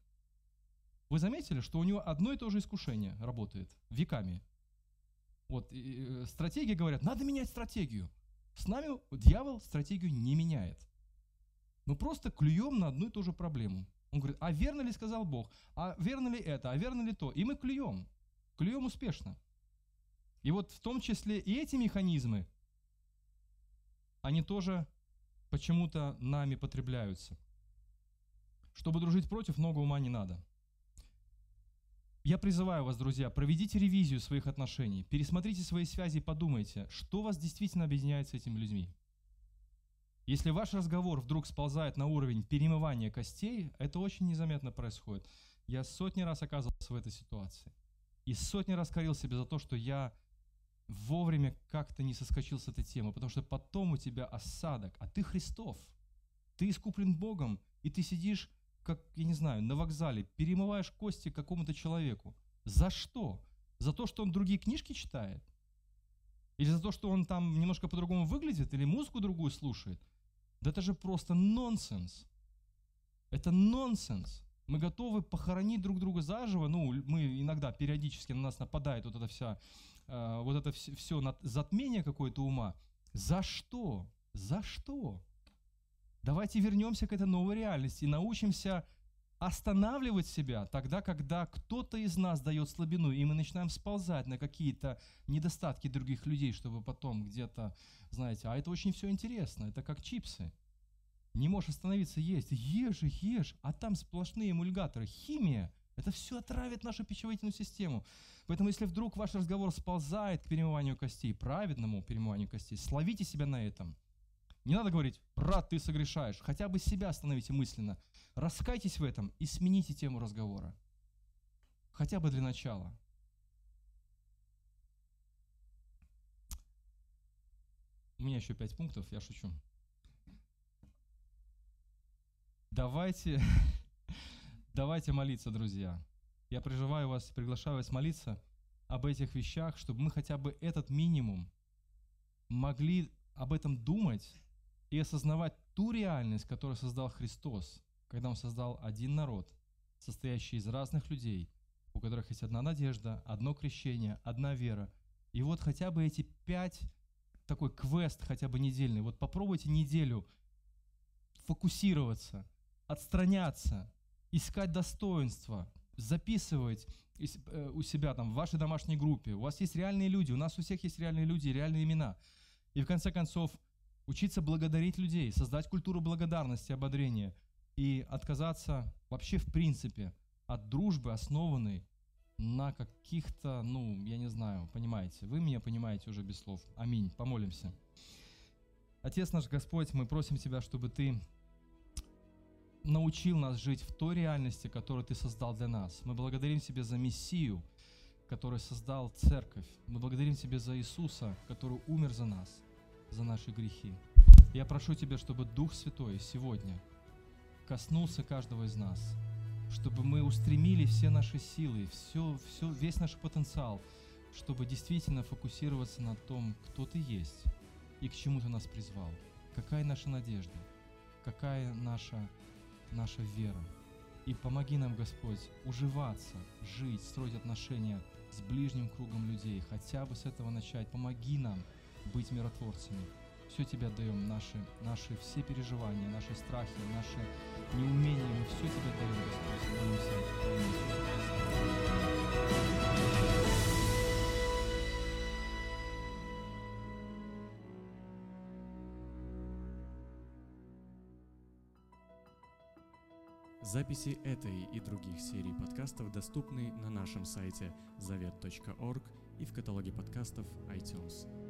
Вы заметили, что у него одно и то же искушение работает веками. Вот, и, э, стратегии говорят, надо менять стратегию. С нами дьявол стратегию не меняет. Мы просто клюем на одну и ту же проблему. Он говорит, а верно ли сказал Бог? А верно ли это? А верно ли то? И мы клюем. Клюем успешно. И вот в том числе и эти механизмы они тоже почему-то нами потребляются. Чтобы дружить против, много ума не надо. Я призываю вас, друзья, проведите ревизию своих отношений, пересмотрите свои связи и подумайте, что вас действительно объединяет с этими людьми. Если ваш разговор вдруг сползает на уровень перемывания костей, это очень незаметно происходит. Я сотни раз оказывался в этой ситуации. И сотни раз корил себя за то, что я вовремя как-то не соскочил с этой темы, потому что потом у тебя осадок, а ты Христов, ты искуплен Богом, и ты сидишь как, я не знаю, на вокзале, перемываешь кости какому-то человеку. За что? За то, что он другие книжки читает? Или за то, что он там немножко по-другому выглядит, или музыку другую слушает? Да это же просто нонсенс. Это нонсенс. Мы готовы похоронить друг друга заживо. Ну, мы иногда периодически на нас нападает вот это вся, э, вот это все, все затмение какое-то ума. За что? За что? Давайте вернемся к этой новой реальности и научимся останавливать себя тогда, когда кто-то из нас дает слабину, и мы начинаем сползать на какие-то недостатки других людей, чтобы потом где-то, знаете, а это очень все интересно, это как чипсы. Не можешь остановиться есть, ешь, ешь, а там сплошные эмульгаторы, химия, это все отравит нашу пищеводительную систему. Поэтому, если вдруг ваш разговор сползает к перемыванию костей, праведному перемыванию костей, словите себя на этом – не надо говорить, брат, ты согрешаешь. Хотя бы себя остановите мысленно. Раскайтесь в этом и смените тему разговора. Хотя бы для начала. У меня еще пять пунктов, я шучу. Давайте, (laughs) давайте молиться, друзья. Я призываю вас, приглашаю вас молиться об этих вещах, чтобы мы хотя бы этот минимум могли об этом думать и осознавать ту реальность, которую создал Христос, когда Он создал один народ, состоящий из разных людей, у которых есть одна надежда, одно крещение, одна вера. И вот хотя бы эти пять, такой квест хотя бы недельный, вот попробуйте неделю фокусироваться, отстраняться, искать достоинства, записывать э, у себя там в вашей домашней группе. У вас есть реальные люди, у нас у всех есть реальные люди, реальные имена. И в конце концов учиться благодарить людей, создать культуру благодарности, ободрения и отказаться вообще в принципе от дружбы, основанной на каких-то, ну, я не знаю, понимаете, вы меня понимаете уже без слов. Аминь. Помолимся. Отец наш Господь, мы просим Тебя, чтобы Ты научил нас жить в той реальности, которую Ты создал для нас. Мы благодарим Тебя за Мессию, который создал церковь. Мы благодарим Тебя за Иисуса, который умер за нас за наши грехи. Я прошу Тебя, чтобы Дух Святой сегодня коснулся каждого из нас, чтобы мы устремили все наши силы, все, все, весь наш потенциал, чтобы действительно фокусироваться на том, кто Ты есть и к чему Ты нас призвал, какая наша надежда, какая наша, наша вера. И помоги нам, Господь, уживаться, жить, строить отношения с ближним кругом людей, хотя бы с этого начать. Помоги нам – быть миротворцами. Все тебе отдаем, наши, наши все переживания, наши страхи, наши неумения, мы все тебе отдаем, Господь, Записи этой и других серий подкастов доступны на нашем сайте завет.орг и в каталоге подкастов iTunes.